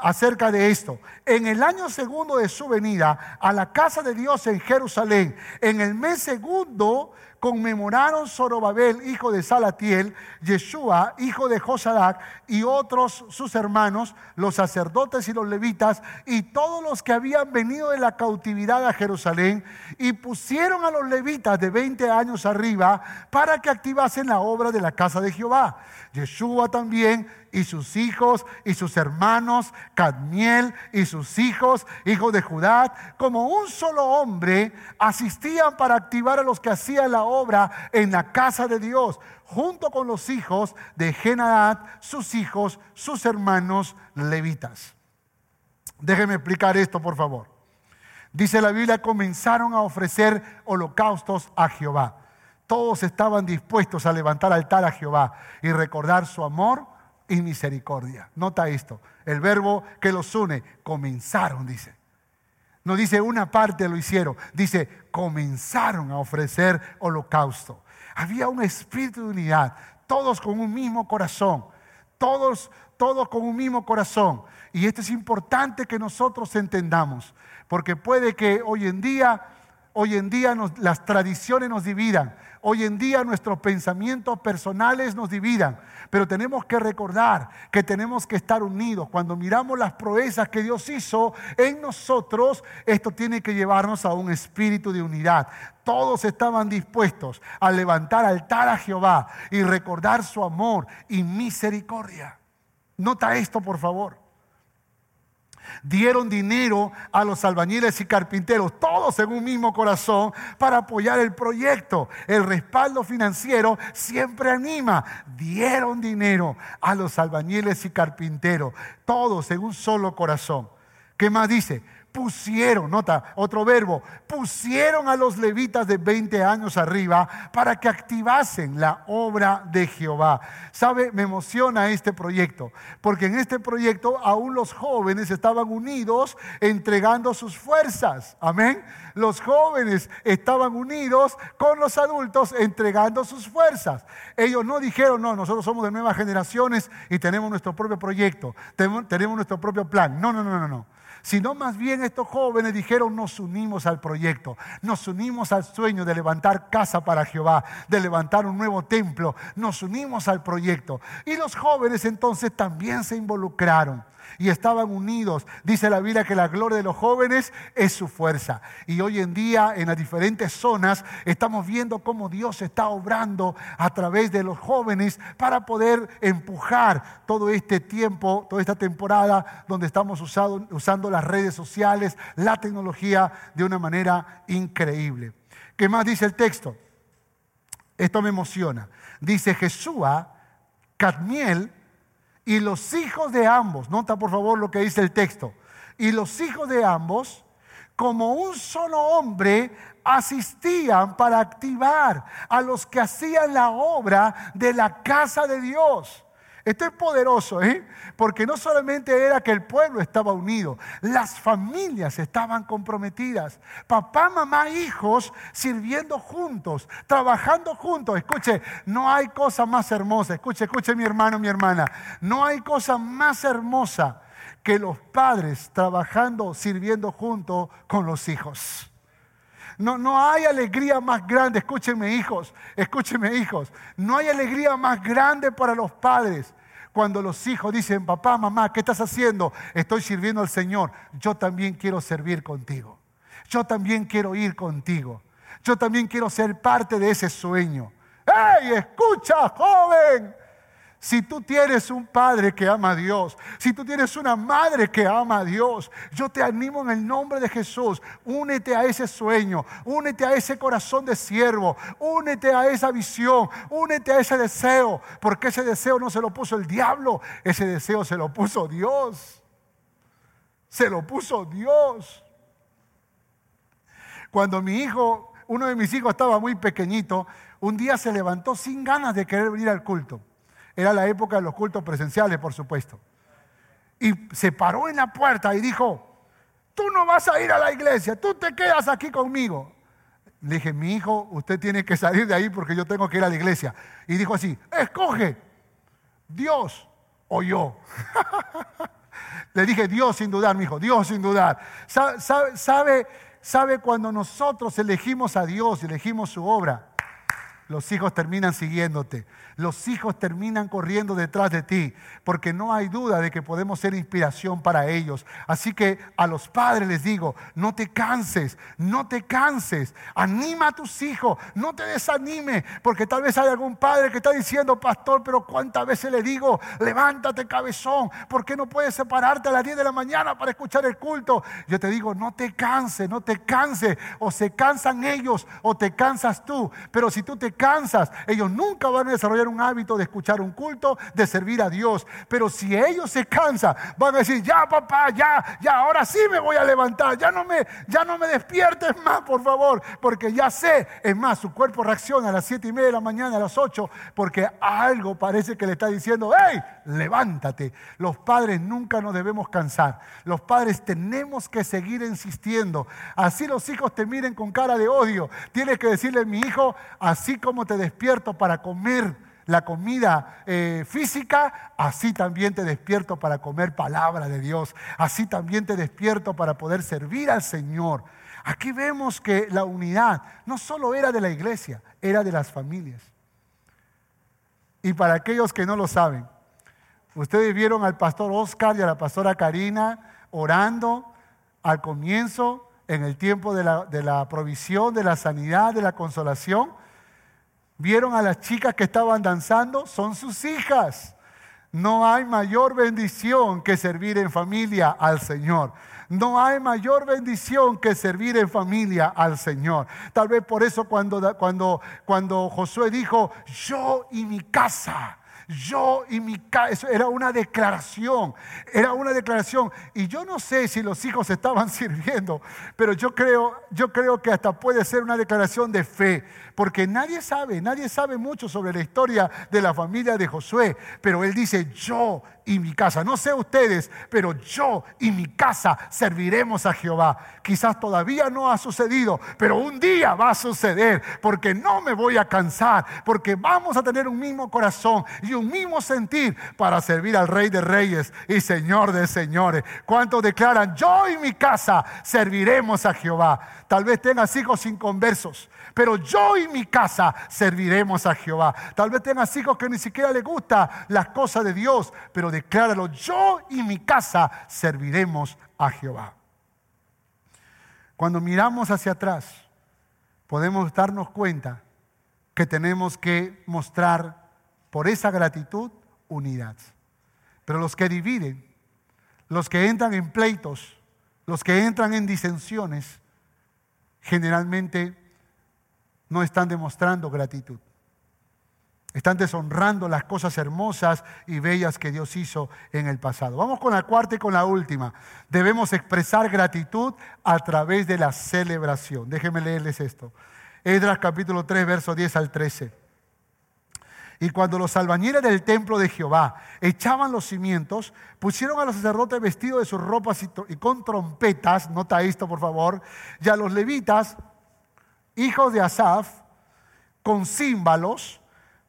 acerca de esto. En el año segundo de su venida a la casa de Dios en Jerusalén, en el mes segundo, conmemoraron Zorobabel, hijo de Salatiel, Yeshua, hijo de Josadac, y otros sus hermanos, los sacerdotes y los levitas, y todos los que habían venido de la cautividad a Jerusalén, y pusieron a los levitas de 20 años arriba para que activasen la obra de la casa de Jehová. Yeshua también y sus hijos y sus hermanos, Cadmiel y sus hijos, hijos de Judá, como un solo hombre, asistían para activar a los que hacían la obra en la casa de Dios, junto con los hijos de Genadad, sus hijos, sus hermanos levitas. Déjenme explicar esto, por favor. Dice la Biblia, comenzaron a ofrecer holocaustos a Jehová. Todos estaban dispuestos a levantar altar a Jehová y recordar su amor y misericordia. Nota esto, el verbo que los une, comenzaron, dice. No dice una parte lo hicieron, dice comenzaron a ofrecer holocausto. Había un espíritu de unidad, todos con un mismo corazón, todos, todos con un mismo corazón. Y esto es importante que nosotros entendamos, porque puede que hoy en día, hoy en día las tradiciones nos dividan, hoy en día nuestros pensamientos personales nos dividan, pero tenemos que recordar que tenemos que estar unidos. Cuando miramos las proezas que Dios hizo en nosotros, esto tiene que llevarnos a un espíritu de unidad. Todos estaban dispuestos a levantar altar a Jehová y recordar su amor y misericordia. Nota esto, por favor dieron dinero a los albañiles y carpinteros, todos en un mismo corazón, para apoyar el proyecto. El respaldo financiero siempre anima. Dieron dinero a los albañiles y carpinteros, todos en un solo corazón. ¿Qué más dice? Pusieron, nota, otro verbo, pusieron a los levitas de 20 años arriba para que activasen la obra de Jehová. ¿Sabe? Me emociona este proyecto, porque en este proyecto aún los jóvenes estaban unidos entregando sus fuerzas. Amén. Los jóvenes estaban unidos con los adultos entregando sus fuerzas. Ellos no dijeron, no, nosotros somos de nuevas generaciones y tenemos nuestro propio proyecto, tenemos nuestro propio plan. No, no, no, no, no sino más bien estos jóvenes dijeron, nos unimos al proyecto, nos unimos al sueño de levantar casa para Jehová, de levantar un nuevo templo, nos unimos al proyecto. Y los jóvenes entonces también se involucraron y estaban unidos. Dice la Biblia que la gloria de los jóvenes es su fuerza. Y hoy en día en las diferentes zonas estamos viendo cómo Dios está obrando a través de los jóvenes para poder empujar todo este tiempo, toda esta temporada donde estamos usando las redes sociales, la tecnología de una manera increíble. ¿Qué más dice el texto? Esto me emociona. Dice Jesúa, Cadmiel, y los hijos de ambos, nota por favor lo que dice el texto, y los hijos de ambos, como un solo hombre, asistían para activar a los que hacían la obra de la casa de Dios. Esto es poderoso, ¿eh? porque no solamente era que el pueblo estaba unido, las familias estaban comprometidas. Papá, mamá, hijos sirviendo juntos, trabajando juntos. Escuche, no hay cosa más hermosa. Escuche, escuche mi hermano, mi hermana. No hay cosa más hermosa que los padres trabajando, sirviendo juntos con los hijos. No, no hay alegría más grande, escúchenme hijos, escúchenme hijos, no hay alegría más grande para los padres cuando los hijos dicen, papá, mamá, ¿qué estás haciendo? Estoy sirviendo al Señor. Yo también quiero servir contigo. Yo también quiero ir contigo. Yo también quiero ser parte de ese sueño. ¡Hey, escucha, joven! Si tú tienes un padre que ama a Dios, si tú tienes una madre que ama a Dios, yo te animo en el nombre de Jesús. Únete a ese sueño, únete a ese corazón de siervo, únete a esa visión, únete a ese deseo, porque ese deseo no se lo puso el diablo, ese deseo se lo puso Dios. Se lo puso Dios. Cuando mi hijo, uno de mis hijos estaba muy pequeñito, un día se levantó sin ganas de querer venir al culto. Era la época de los cultos presenciales, por supuesto. Y se paró en la puerta y dijo, tú no vas a ir a la iglesia, tú te quedas aquí conmigo. Le dije, mi hijo, usted tiene que salir de ahí porque yo tengo que ir a la iglesia. Y dijo así, escoge, Dios o yo. (laughs) Le dije, Dios sin dudar, mi hijo, Dios sin dudar. ¿Sabe, sabe, sabe cuando nosotros elegimos a Dios, elegimos su obra? Los hijos terminan siguiéndote. Los hijos terminan corriendo detrás de ti, porque no hay duda de que podemos ser inspiración para ellos. Así que a los padres les digo, no te canses, no te canses, anima a tus hijos, no te desanime, porque tal vez hay algún padre que está diciendo, pastor, pero cuántas veces le digo, levántate cabezón, ¿por qué no puedes separarte a las 10 de la mañana para escuchar el culto? Yo te digo, no te canses, no te canses, o se cansan ellos o te cansas tú, pero si tú te cansas, ellos nunca van a desarrollar un hábito de escuchar un culto, de servir a Dios. Pero si ellos se cansan, van a decir, ya papá, ya, ya, ahora sí me voy a levantar, ya no me, ya no me despiertes más, por favor, porque ya sé, es más, su cuerpo reacciona a las siete y media de la mañana, a las 8, porque algo parece que le está diciendo, hey, levántate. Los padres nunca nos debemos cansar. Los padres tenemos que seguir insistiendo. Así los hijos te miren con cara de odio. Tienes que decirle, mi hijo, así como te despierto para comer la comida eh, física, así también te despierto para comer palabra de Dios. Así también te despierto para poder servir al Señor. Aquí vemos que la unidad no solo era de la iglesia, era de las familias. Y para aquellos que no lo saben, ustedes vieron al pastor Oscar y a la pastora Karina orando al comienzo, en el tiempo de la, de la provisión, de la sanidad, de la consolación. Vieron a las chicas que estaban danzando, son sus hijas. No hay mayor bendición que servir en familia al Señor. No hay mayor bendición que servir en familia al Señor. Tal vez por eso cuando, cuando, cuando Josué dijo, yo y mi casa, yo y mi casa, era una declaración, era una declaración. Y yo no sé si los hijos estaban (laughs) sirviendo, pero yo creo, yo creo que hasta puede ser una declaración de fe porque nadie sabe, nadie sabe mucho sobre la historia de la familia de Josué, pero él dice, yo y mi casa, no sé ustedes, pero yo y mi casa serviremos a Jehová. Quizás todavía no ha sucedido, pero un día va a suceder, porque no me voy a cansar, porque vamos a tener un mismo corazón y un mismo sentir para servir al Rey de Reyes y Señor de Señores. ¿Cuántos declaran, yo y mi casa serviremos a Jehová? Tal vez tengas hijos inconversos pero yo y mi casa serviremos a Jehová. Tal vez tengas hijos que ni siquiera les gusta las cosas de Dios, pero decláralo, yo y mi casa serviremos a Jehová. Cuando miramos hacia atrás, podemos darnos cuenta que tenemos que mostrar por esa gratitud unidad. Pero los que dividen, los que entran en pleitos, los que entran en disensiones, generalmente no están demostrando gratitud. Están deshonrando las cosas hermosas y bellas que Dios hizo en el pasado. Vamos con la cuarta y con la última. Debemos expresar gratitud a través de la celebración. Déjenme leerles esto. Edras capítulo 3, verso 10 al 13. Y cuando los albañiles del templo de Jehová echaban los cimientos, pusieron a los sacerdotes vestidos de sus ropas y, con trompetas, nota esto por favor, y a los levitas hijos de Asaf, con címbalos,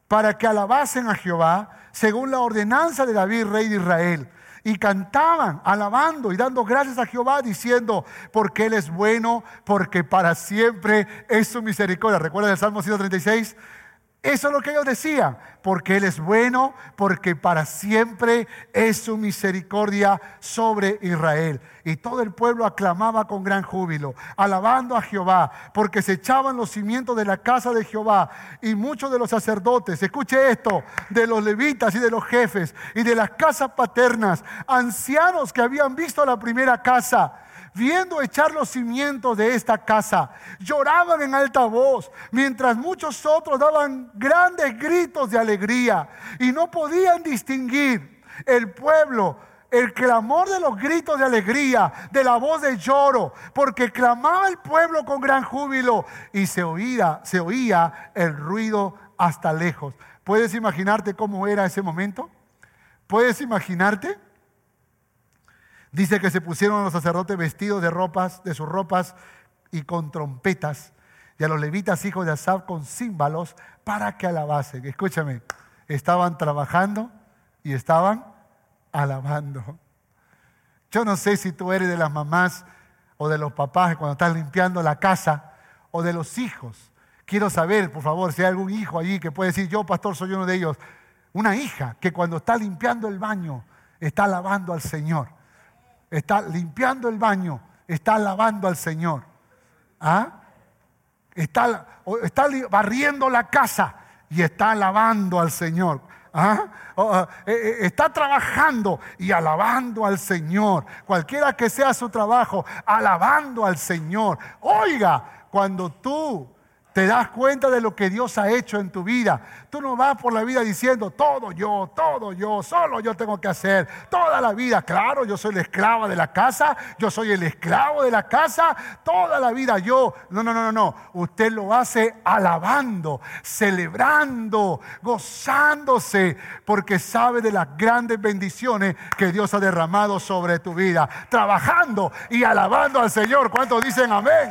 para que alabasen a Jehová, según la ordenanza de David, rey de Israel. Y cantaban, alabando y dando gracias a Jehová, diciendo, porque Él es bueno, porque para siempre es su misericordia. ¿Recuerdan el Salmo 136? Eso es lo que ellos decían, porque Él es bueno, porque para siempre es su misericordia sobre Israel. Y todo el pueblo aclamaba con gran júbilo, alabando a Jehová, porque se echaban los cimientos de la casa de Jehová. Y muchos de los sacerdotes, escuche esto, de los levitas y de los jefes y de las casas paternas, ancianos que habían visto la primera casa, viendo echar los cimientos de esta casa, lloraban en alta voz, mientras muchos otros daban grandes gritos de alegría y no podían distinguir el pueblo el clamor de los gritos de alegría, de la voz de lloro, porque clamaba el pueblo con gran júbilo y se oía, se oía el ruido hasta lejos. ¿Puedes imaginarte cómo era ese momento? ¿Puedes imaginarte? Dice que se pusieron a los sacerdotes vestidos de ropas, de sus ropas y con trompetas, y a los levitas hijos de Asaf con címbalos para que alabasen. Escúchame, estaban trabajando y estaban alabando. Yo no sé si tú eres de las mamás o de los papás cuando estás limpiando la casa o de los hijos. Quiero saber, por favor, si hay algún hijo allí que puede decir, yo pastor soy uno de ellos. Una hija que cuando está limpiando el baño está alabando al Señor está limpiando el baño, está alabando al Señor. ¿Ah? Está, está barriendo la casa y está alabando al Señor. Ah, eh, eh, está trabajando y alabando al Señor. Cualquiera que sea su trabajo, alabando al Señor. Oiga, cuando tú Te das cuenta de lo que Dios ha hecho en tu vida. Tú no vas por la vida diciendo, todo yo, todo yo, solo yo tengo que hacer, toda la vida. Claro, yo soy la esclava de la casa, yo soy el esclavo de la casa, toda la vida yo. No, no, no, no, no. Usted lo hace alabando, celebrando, gozándose, porque sabe de las grandes bendiciones que Dios ha derramado sobre tu vida. Trabajando y alabando al Señor. ¿Cuántos dicen amén?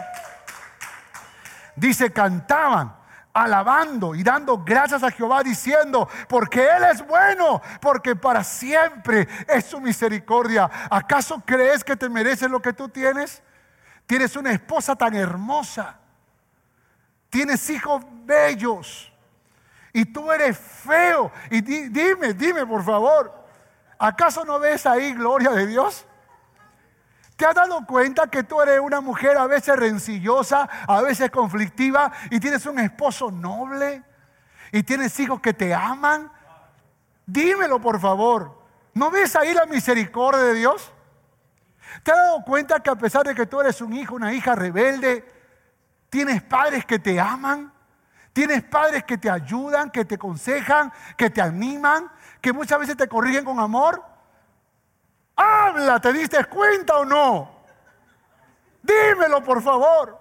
Dice, cantaban alabando y dando gracias a Jehová diciendo, porque Él es bueno, porque para siempre es su misericordia. ¿Acaso crees que te mereces lo que tú tienes? Tienes una esposa tan hermosa, tienes hijos bellos y tú eres feo. Y dime, dime por favor, ¿acaso no ves ahí gloria de Dios? ¿Te has dado cuenta que tú eres una mujer a veces rencillosa, a veces conflictiva y tienes un esposo noble y tienes hijos que te aman? Dímelo por favor. ¿No ves ahí la misericordia de Dios? ¿Te has dado cuenta que a pesar de que tú eres un hijo, una hija rebelde, tienes padres que te aman? Tienes padres que te ayudan, que te aconsejan, que te animan, que muchas veces te corrigen con amor. Habla, ¿te diste cuenta o no? Dímelo, por favor.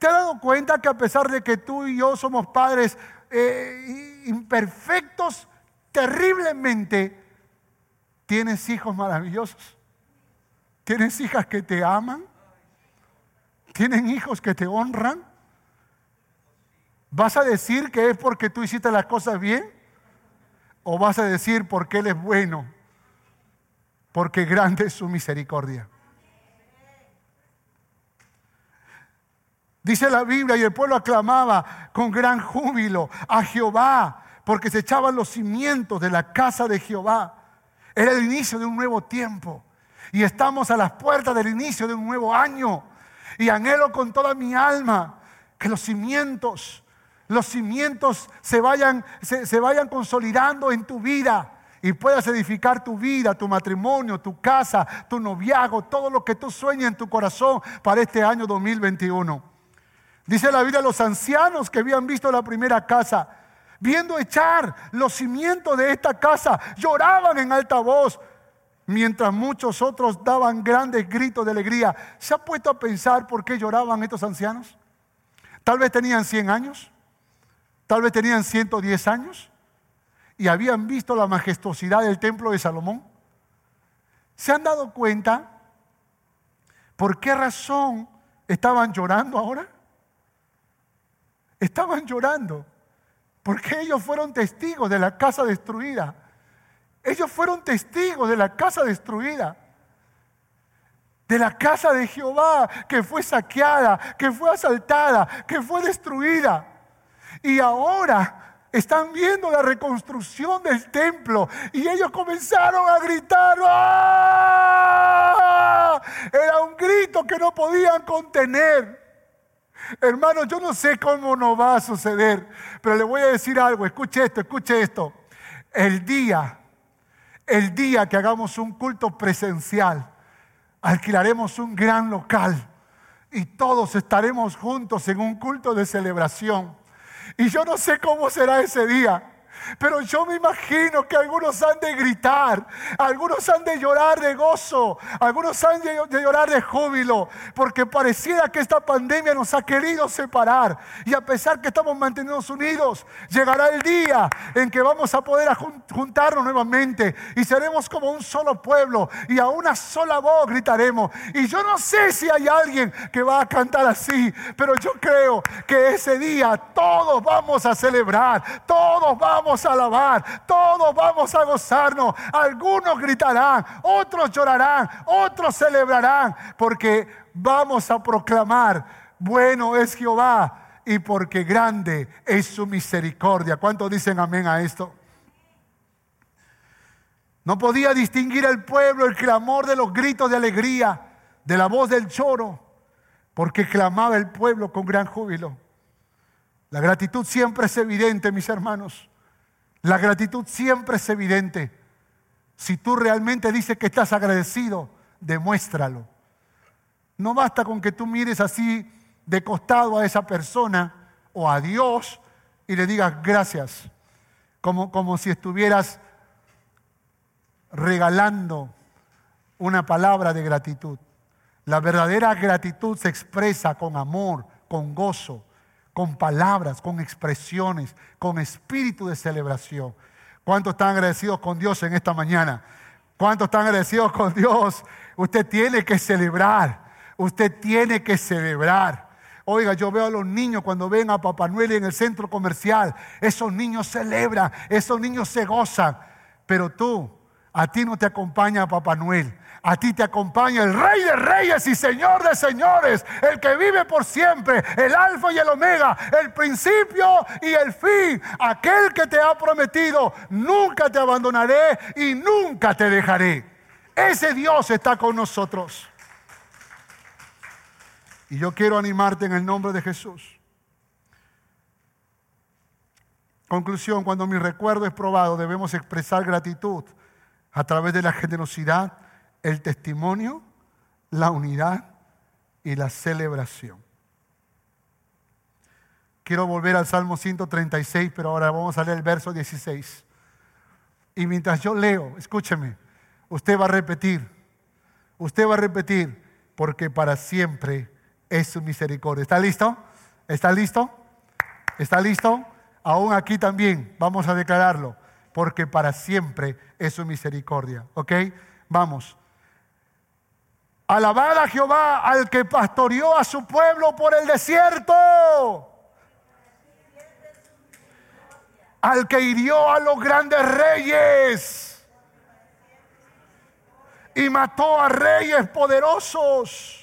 ¿Te has dado cuenta que a pesar de que tú y yo somos padres eh, imperfectos, terriblemente, tienes hijos maravillosos? ¿Tienes hijas que te aman? ¿Tienen hijos que te honran? ¿Vas a decir que es porque tú hiciste las cosas bien? ¿O vas a decir porque Él es bueno? Porque grande es su misericordia. Dice la Biblia, y el pueblo aclamaba con gran júbilo a Jehová, porque se echaban los cimientos de la casa de Jehová. Era el inicio de un nuevo tiempo. Y estamos a las puertas del inicio de un nuevo año. Y anhelo con toda mi alma que los cimientos, los cimientos se vayan, se, se vayan consolidando en tu vida y puedas edificar tu vida, tu matrimonio, tu casa, tu noviazgo, todo lo que tú sueñas en tu corazón para este año 2021. Dice la Biblia, los ancianos que habían visto la primera casa, viendo echar los cimientos de esta casa, lloraban en alta voz, mientras muchos otros daban grandes gritos de alegría. ¿Se ha puesto a pensar por qué lloraban estos ancianos? Tal vez tenían 100 años, tal vez tenían 110 años y habían visto la majestuosidad del templo de Salomón? ¿Se han dado cuenta por qué razón estaban llorando ahora? Estaban llorando porque ellos fueron testigos de la casa destruida. Ellos fueron testigos de la casa destruida. De la casa de Jehová que fue saqueada, que fue asaltada, que fue destruida. Y ahora están viendo la reconstrucción del templo y ellos comenzaron a gritar. ¡Ah! Era un grito que no podían contener. Hermanos, yo no sé cómo nos va a suceder, pero le voy a decir algo. Escuche esto, escuche esto. El día, el día que hagamos un culto presencial, alquilaremos un gran local y todos estaremos juntos en un culto de celebración. Y yo no sé cómo será ese día. Pero yo me imagino que algunos han de gritar, algunos han de llorar de gozo, algunos han de llorar de júbilo, porque pareciera que esta pandemia nos ha querido separar. Y a pesar que estamos mantenidos unidos, llegará el día en que vamos a poder juntarnos nuevamente y seremos como un solo pueblo y a una sola voz gritaremos. Y yo no sé si hay alguien que va a cantar así, pero yo creo que ese día todos vamos a celebrar, todos vamos a alabar, todos vamos a gozarnos. Algunos gritarán, otros llorarán, otros celebrarán, porque vamos a proclamar, bueno es Jehová y porque grande es su misericordia. ¿Cuántos dicen amén a esto? No podía distinguir el pueblo el clamor de los gritos de alegría, de la voz del choro, porque clamaba el pueblo con gran júbilo. La gratitud siempre es evidente, mis hermanos. La gratitud siempre es evidente. Si tú realmente dices que estás agradecido, demuéstralo. No basta con que tú mires así de costado a esa persona o a Dios y le digas gracias, como, como si estuvieras regalando una palabra de gratitud. La verdadera gratitud se expresa con amor, con gozo, con palabras, con expresiones, con espíritu de celebración. ¿Cuántos están agradecidos con Dios en esta mañana? ¿Cuántos están agradecidos con Dios? Usted tiene que celebrar. Usted tiene que celebrar. Oiga, yo veo a los niños cuando ven a Papá Noel en el centro comercial. Esos niños celebran, esos niños se gozan. Pero tú, a ti no te acompaña Papá Noel. A ti te acompaña el Rey de Reyes y Señor de Señores, el que vive por siempre, el Alfa y el Omega, el principio y el fin, aquel que te ha prometido, nunca te abandonaré y nunca te dejaré. Ese Dios está con nosotros. Y yo quiero animarte en el nombre de Jesús. Conclusión, cuando mi recuerdo es probado, debemos expresar gratitud a través de la generosidad, el testimonio, la unidad y la celebración. Quiero volver al Salmo 136, pero ahora vamos a leer el verso 16. Y mientras yo leo, escúcheme, usted va a repetir, usted va a repetir, porque para siempre es su misericordia. ¿Está listo? ¿Está listo? ¿Está listo? Aún aquí también vamos a declararlo, porque para siempre es su misericordia. ¿Ok? Vamos. Alabad a Jehová al que pastoreó a su pueblo por el desierto. Al que hirió a los grandes reyes. Y mató a reyes poderosos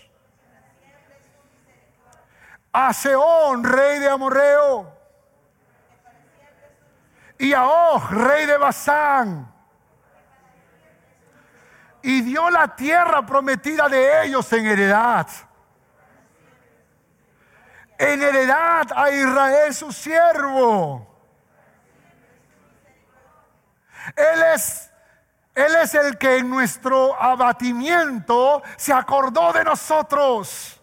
a Seón, rey de Amorreo, y a Og, rey de Basán, y dio la tierra prometida de ellos en heredad. En heredad a Israel su siervo. Él es, él es el que en nuestro abatimiento se acordó de nosotros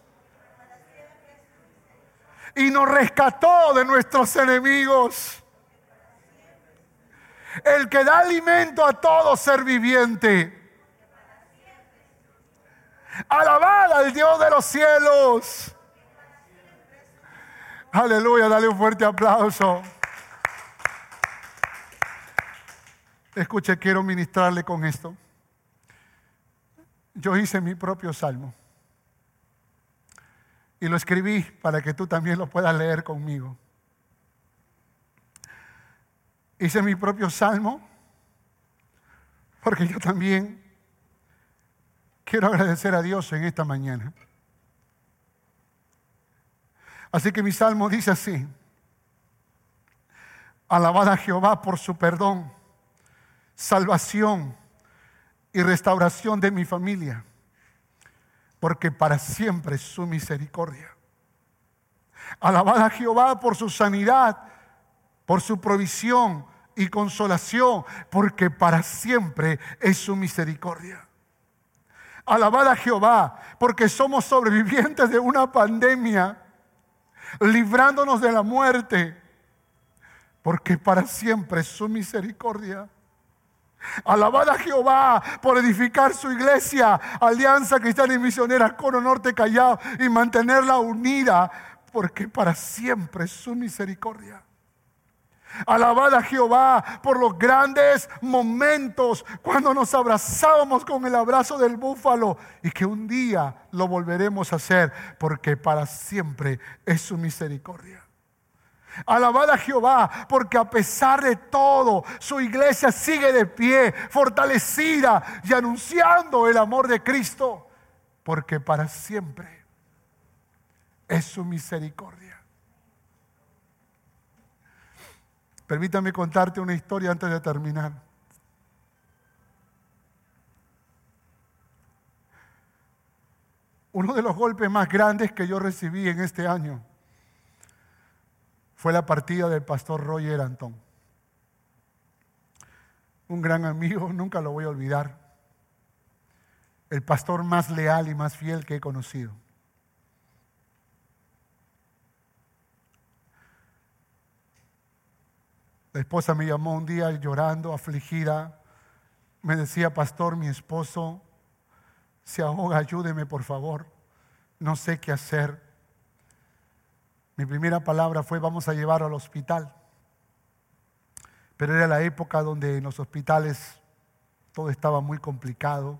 y nos rescató de nuestros enemigos. El que da alimento a todo ser viviente. Alabad al Dios de los cielos. Aleluya, dale un fuerte aplauso. Escuche, quiero ministrarle con esto. Yo hice mi propio salmo. Y lo escribí para que tú también lo puedas leer conmigo. Hice mi propio salmo porque yo también quiero agradecer a Dios en esta mañana. Así que mi salmo dice así. Alabada a Jehová por su perdón, salvación y restauración de mi familia porque para siempre es su misericordia. Alabada a Jehová por su sanidad, por su provisión y consolación, porque para siempre es su misericordia. Alabada a Jehová, porque somos sobrevivientes de una pandemia, librándonos de la muerte, porque para siempre es su misericordia. Alabada a Jehová por edificar su iglesia, Alianza Cristiana y Misionera Cono Norte Callao y mantenerla unida, porque para siempre es su misericordia. Alabada a Jehová por los grandes momentos cuando nos abrazábamos con el abrazo del búfalo y que un día lo volveremos a hacer porque para siempre es su misericordia. Alabada a Jehová, porque a pesar de todo, su iglesia sigue de pie, fortalecida y anunciando el amor de Cristo, porque para siempre es su misericordia. Permítame contarte una historia antes de terminar. Uno de los golpes más grandes que yo recibí en este año fue la partida del pastor Roger Antón. Un gran amigo, nunca lo voy a olvidar. El pastor más leal y más fiel que he conocido. La esposa me llamó un día llorando, afligida. Me decía, pastor, mi esposo se ahoga, ayúdeme por favor. No sé qué hacer. Mi primera palabra fue, vamos a llevarlo al hospital. Pero era la época donde en los hospitales todo estaba muy complicado.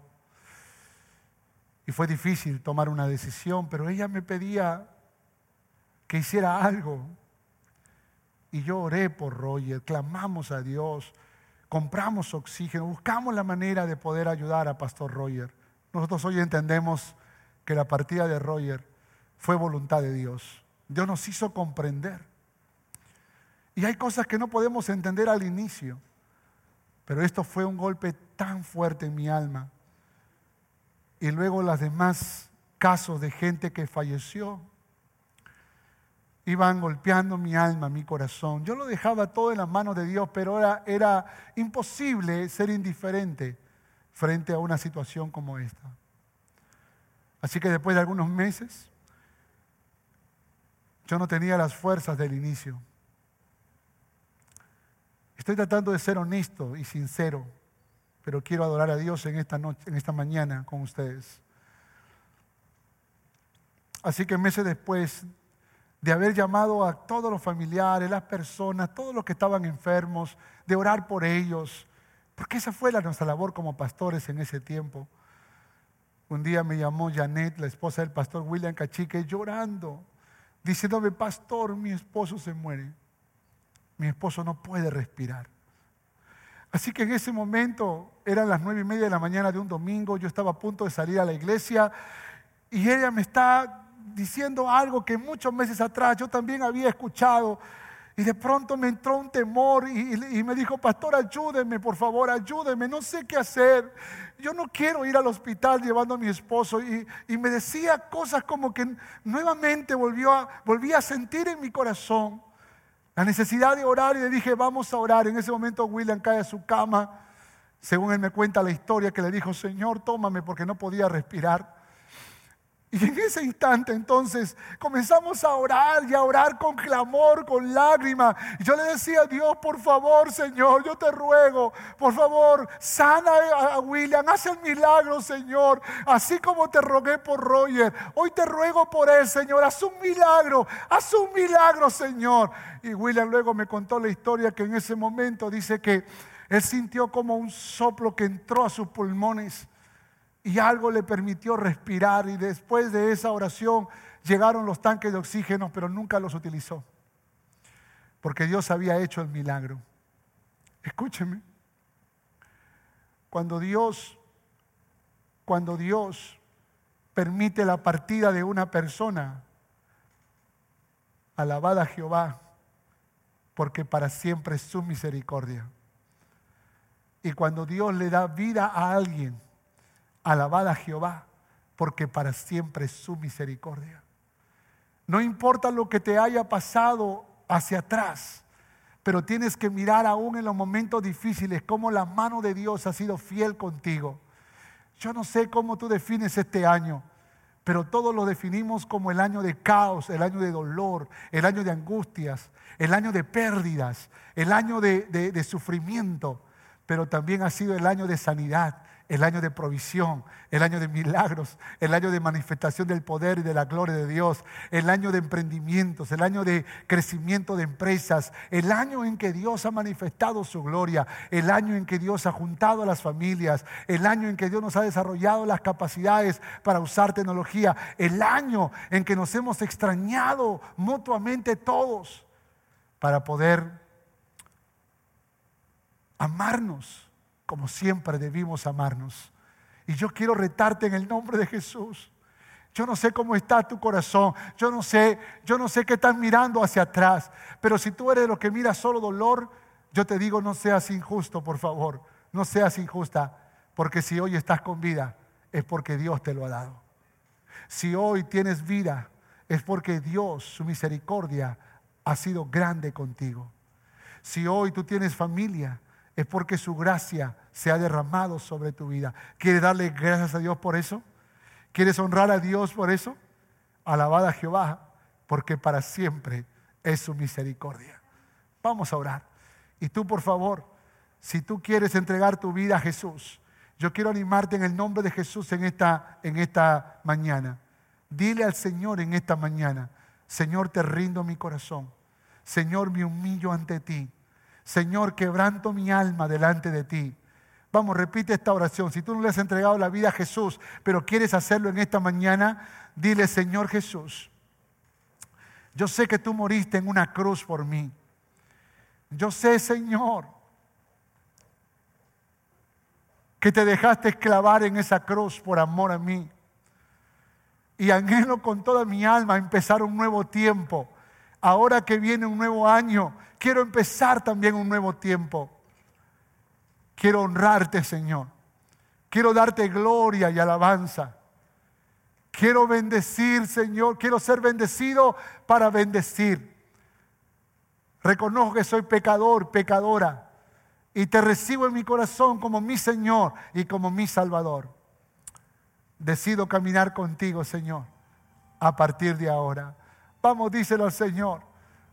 Y fue difícil tomar una decisión, pero ella me pedía que hiciera algo. Y yo oré por Roger, clamamos a Dios, compramos oxígeno, buscamos la manera de poder ayudar a Pastor Roger. Nosotros hoy entendemos que la partida de Roger fue voluntad de Dios. Dios nos hizo comprender. Y hay cosas que no podemos entender al inicio, pero esto fue un golpe tan fuerte en mi alma. Y luego los demás casos de gente que falleció iban golpeando mi alma, mi corazón. Yo lo dejaba todo en las manos de Dios, pero era, era imposible ser indiferente frente a una situación como esta. Así que después de algunos meses, yo no tenía las fuerzas del inicio. Estoy tratando de ser honesto y sincero, pero quiero adorar a Dios en esta noche, en esta mañana con ustedes. Así que meses después de haber llamado a todos los familiares, las personas, todos los que estaban enfermos, de orar por ellos, porque esa fue la, nuestra labor como pastores en ese tiempo. Un día me llamó Janet, la esposa del pastor William Cachique, llorando, diciéndome, pastor, mi esposo se muere, mi esposo no puede respirar. Así que en ese momento eran las nueve y media de la mañana de un domingo, yo estaba a punto de salir a la iglesia y ella me está diciendo algo que muchos meses atrás yo también había escuchado. Y de pronto me entró un temor y, me dijo, pastor, ayúdeme, por favor, ayúdeme, no sé qué hacer. Yo no quiero ir al hospital llevando a mi esposo. Y, me decía cosas como que nuevamente volvió a, volví a sentir en mi corazón la necesidad de orar y le dije, vamos a orar. En ese momento William cae a su cama. Según él me cuenta la historia que le dijo, Señor, tómame porque no podía respirar. Y en ese instante entonces comenzamos a orar y a orar con clamor, con lágrimas. Y yo le decía a Dios, por favor, Señor, yo te ruego, por favor, sana a William, haz el milagro, Señor. Así como te rogué por Roger, hoy te ruego por él, Señor, haz un milagro, haz un milagro, Señor. Y William luego me contó la historia que en ese momento dice que él sintió como un soplo que entró a sus pulmones y algo le permitió respirar y después de esa oración llegaron los tanques de oxígeno, pero nunca los utilizó, porque Dios había hecho el milagro. Escúcheme, cuando Dios, cuando Dios permite la partida de una persona, alabada Jehová, porque para siempre es su misericordia. Y cuando Dios le da vida a alguien, Alabada a Jehová, porque para siempre es su misericordia. No importa lo que te haya pasado hacia atrás, pero tienes que mirar aún en los momentos difíciles cómo la mano de Dios ha sido fiel contigo. Yo no sé cómo tú defines este año, pero todos lo definimos como el año de caos, el año de dolor, el año de angustias, el año de pérdidas, el año de, de sufrimiento, pero también ha sido el año de sanidad, el año de provisión, el año de milagros, el año de manifestación del poder y de la gloria de Dios, el año de emprendimientos, el año de crecimiento de empresas, el año en que Dios ha manifestado su gloria, el año en que Dios ha juntado a las familias, el año en que Dios nos ha desarrollado las capacidades para usar tecnología, el año en que nos hemos extrañado mutuamente todos para poder amarnos como siempre debimos amarnos. Y yo quiero retarte en el nombre de Jesús. Yo no sé cómo está tu corazón, yo no sé, yo no sé qué estás mirando hacia atrás, pero si tú eres de los que mira solo dolor, yo te digo no seas injusto, por favor, no seas injusta, porque si hoy estás con vida es porque Dios te lo ha dado. Si hoy tienes vida es porque Dios, su misericordia, ha sido grande contigo. Si hoy tú tienes familia es porque su gracia se ha derramado sobre tu vida. ¿Quieres darle gracias a Dios por eso? ¿Quieres honrar a Dios por eso? Alabada Jehová, porque para siempre es su misericordia. Vamos a orar. Y tú, por favor, si tú quieres entregar tu vida a Jesús, yo quiero animarte en el nombre de Jesús en esta, en esta mañana. Dile al Señor en esta mañana, Señor, te rindo mi corazón. Señor, me humillo ante ti. Señor, quebranto mi alma delante de ti. Vamos, repite esta oración. Si tú no le has entregado la vida a Jesús, pero quieres hacerlo en esta mañana, dile, Señor Jesús, yo sé que tú moriste en una cruz por mí. Yo sé, Señor, que te dejaste esclavar en esa cruz por amor a mí. Y anhelo con toda mi alma empezar un nuevo tiempo. Ahora que viene un nuevo año, quiero empezar también un nuevo tiempo. Quiero honrarte, Señor. Quiero darte gloria y alabanza. Quiero bendecir, Señor. Quiero ser bendecido para bendecir. Reconozco que soy pecador, pecadora. Y te recibo en mi corazón como mi Señor y como mi Salvador. Decido caminar contigo, Señor, a partir de ahora. Vamos, díselo al Señor.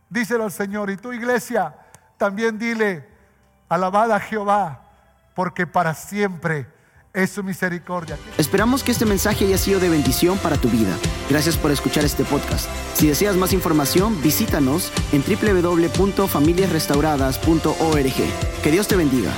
Díselo al Señor. Y tu iglesia, también dile, alabada a Jehová, porque para siempre es su misericordia. Esperamos que este mensaje haya sido de bendición para tu vida. Gracias por escuchar este podcast. Si deseas más información, visítanos en www.familiasrestauradas.org. Que Dios te bendiga.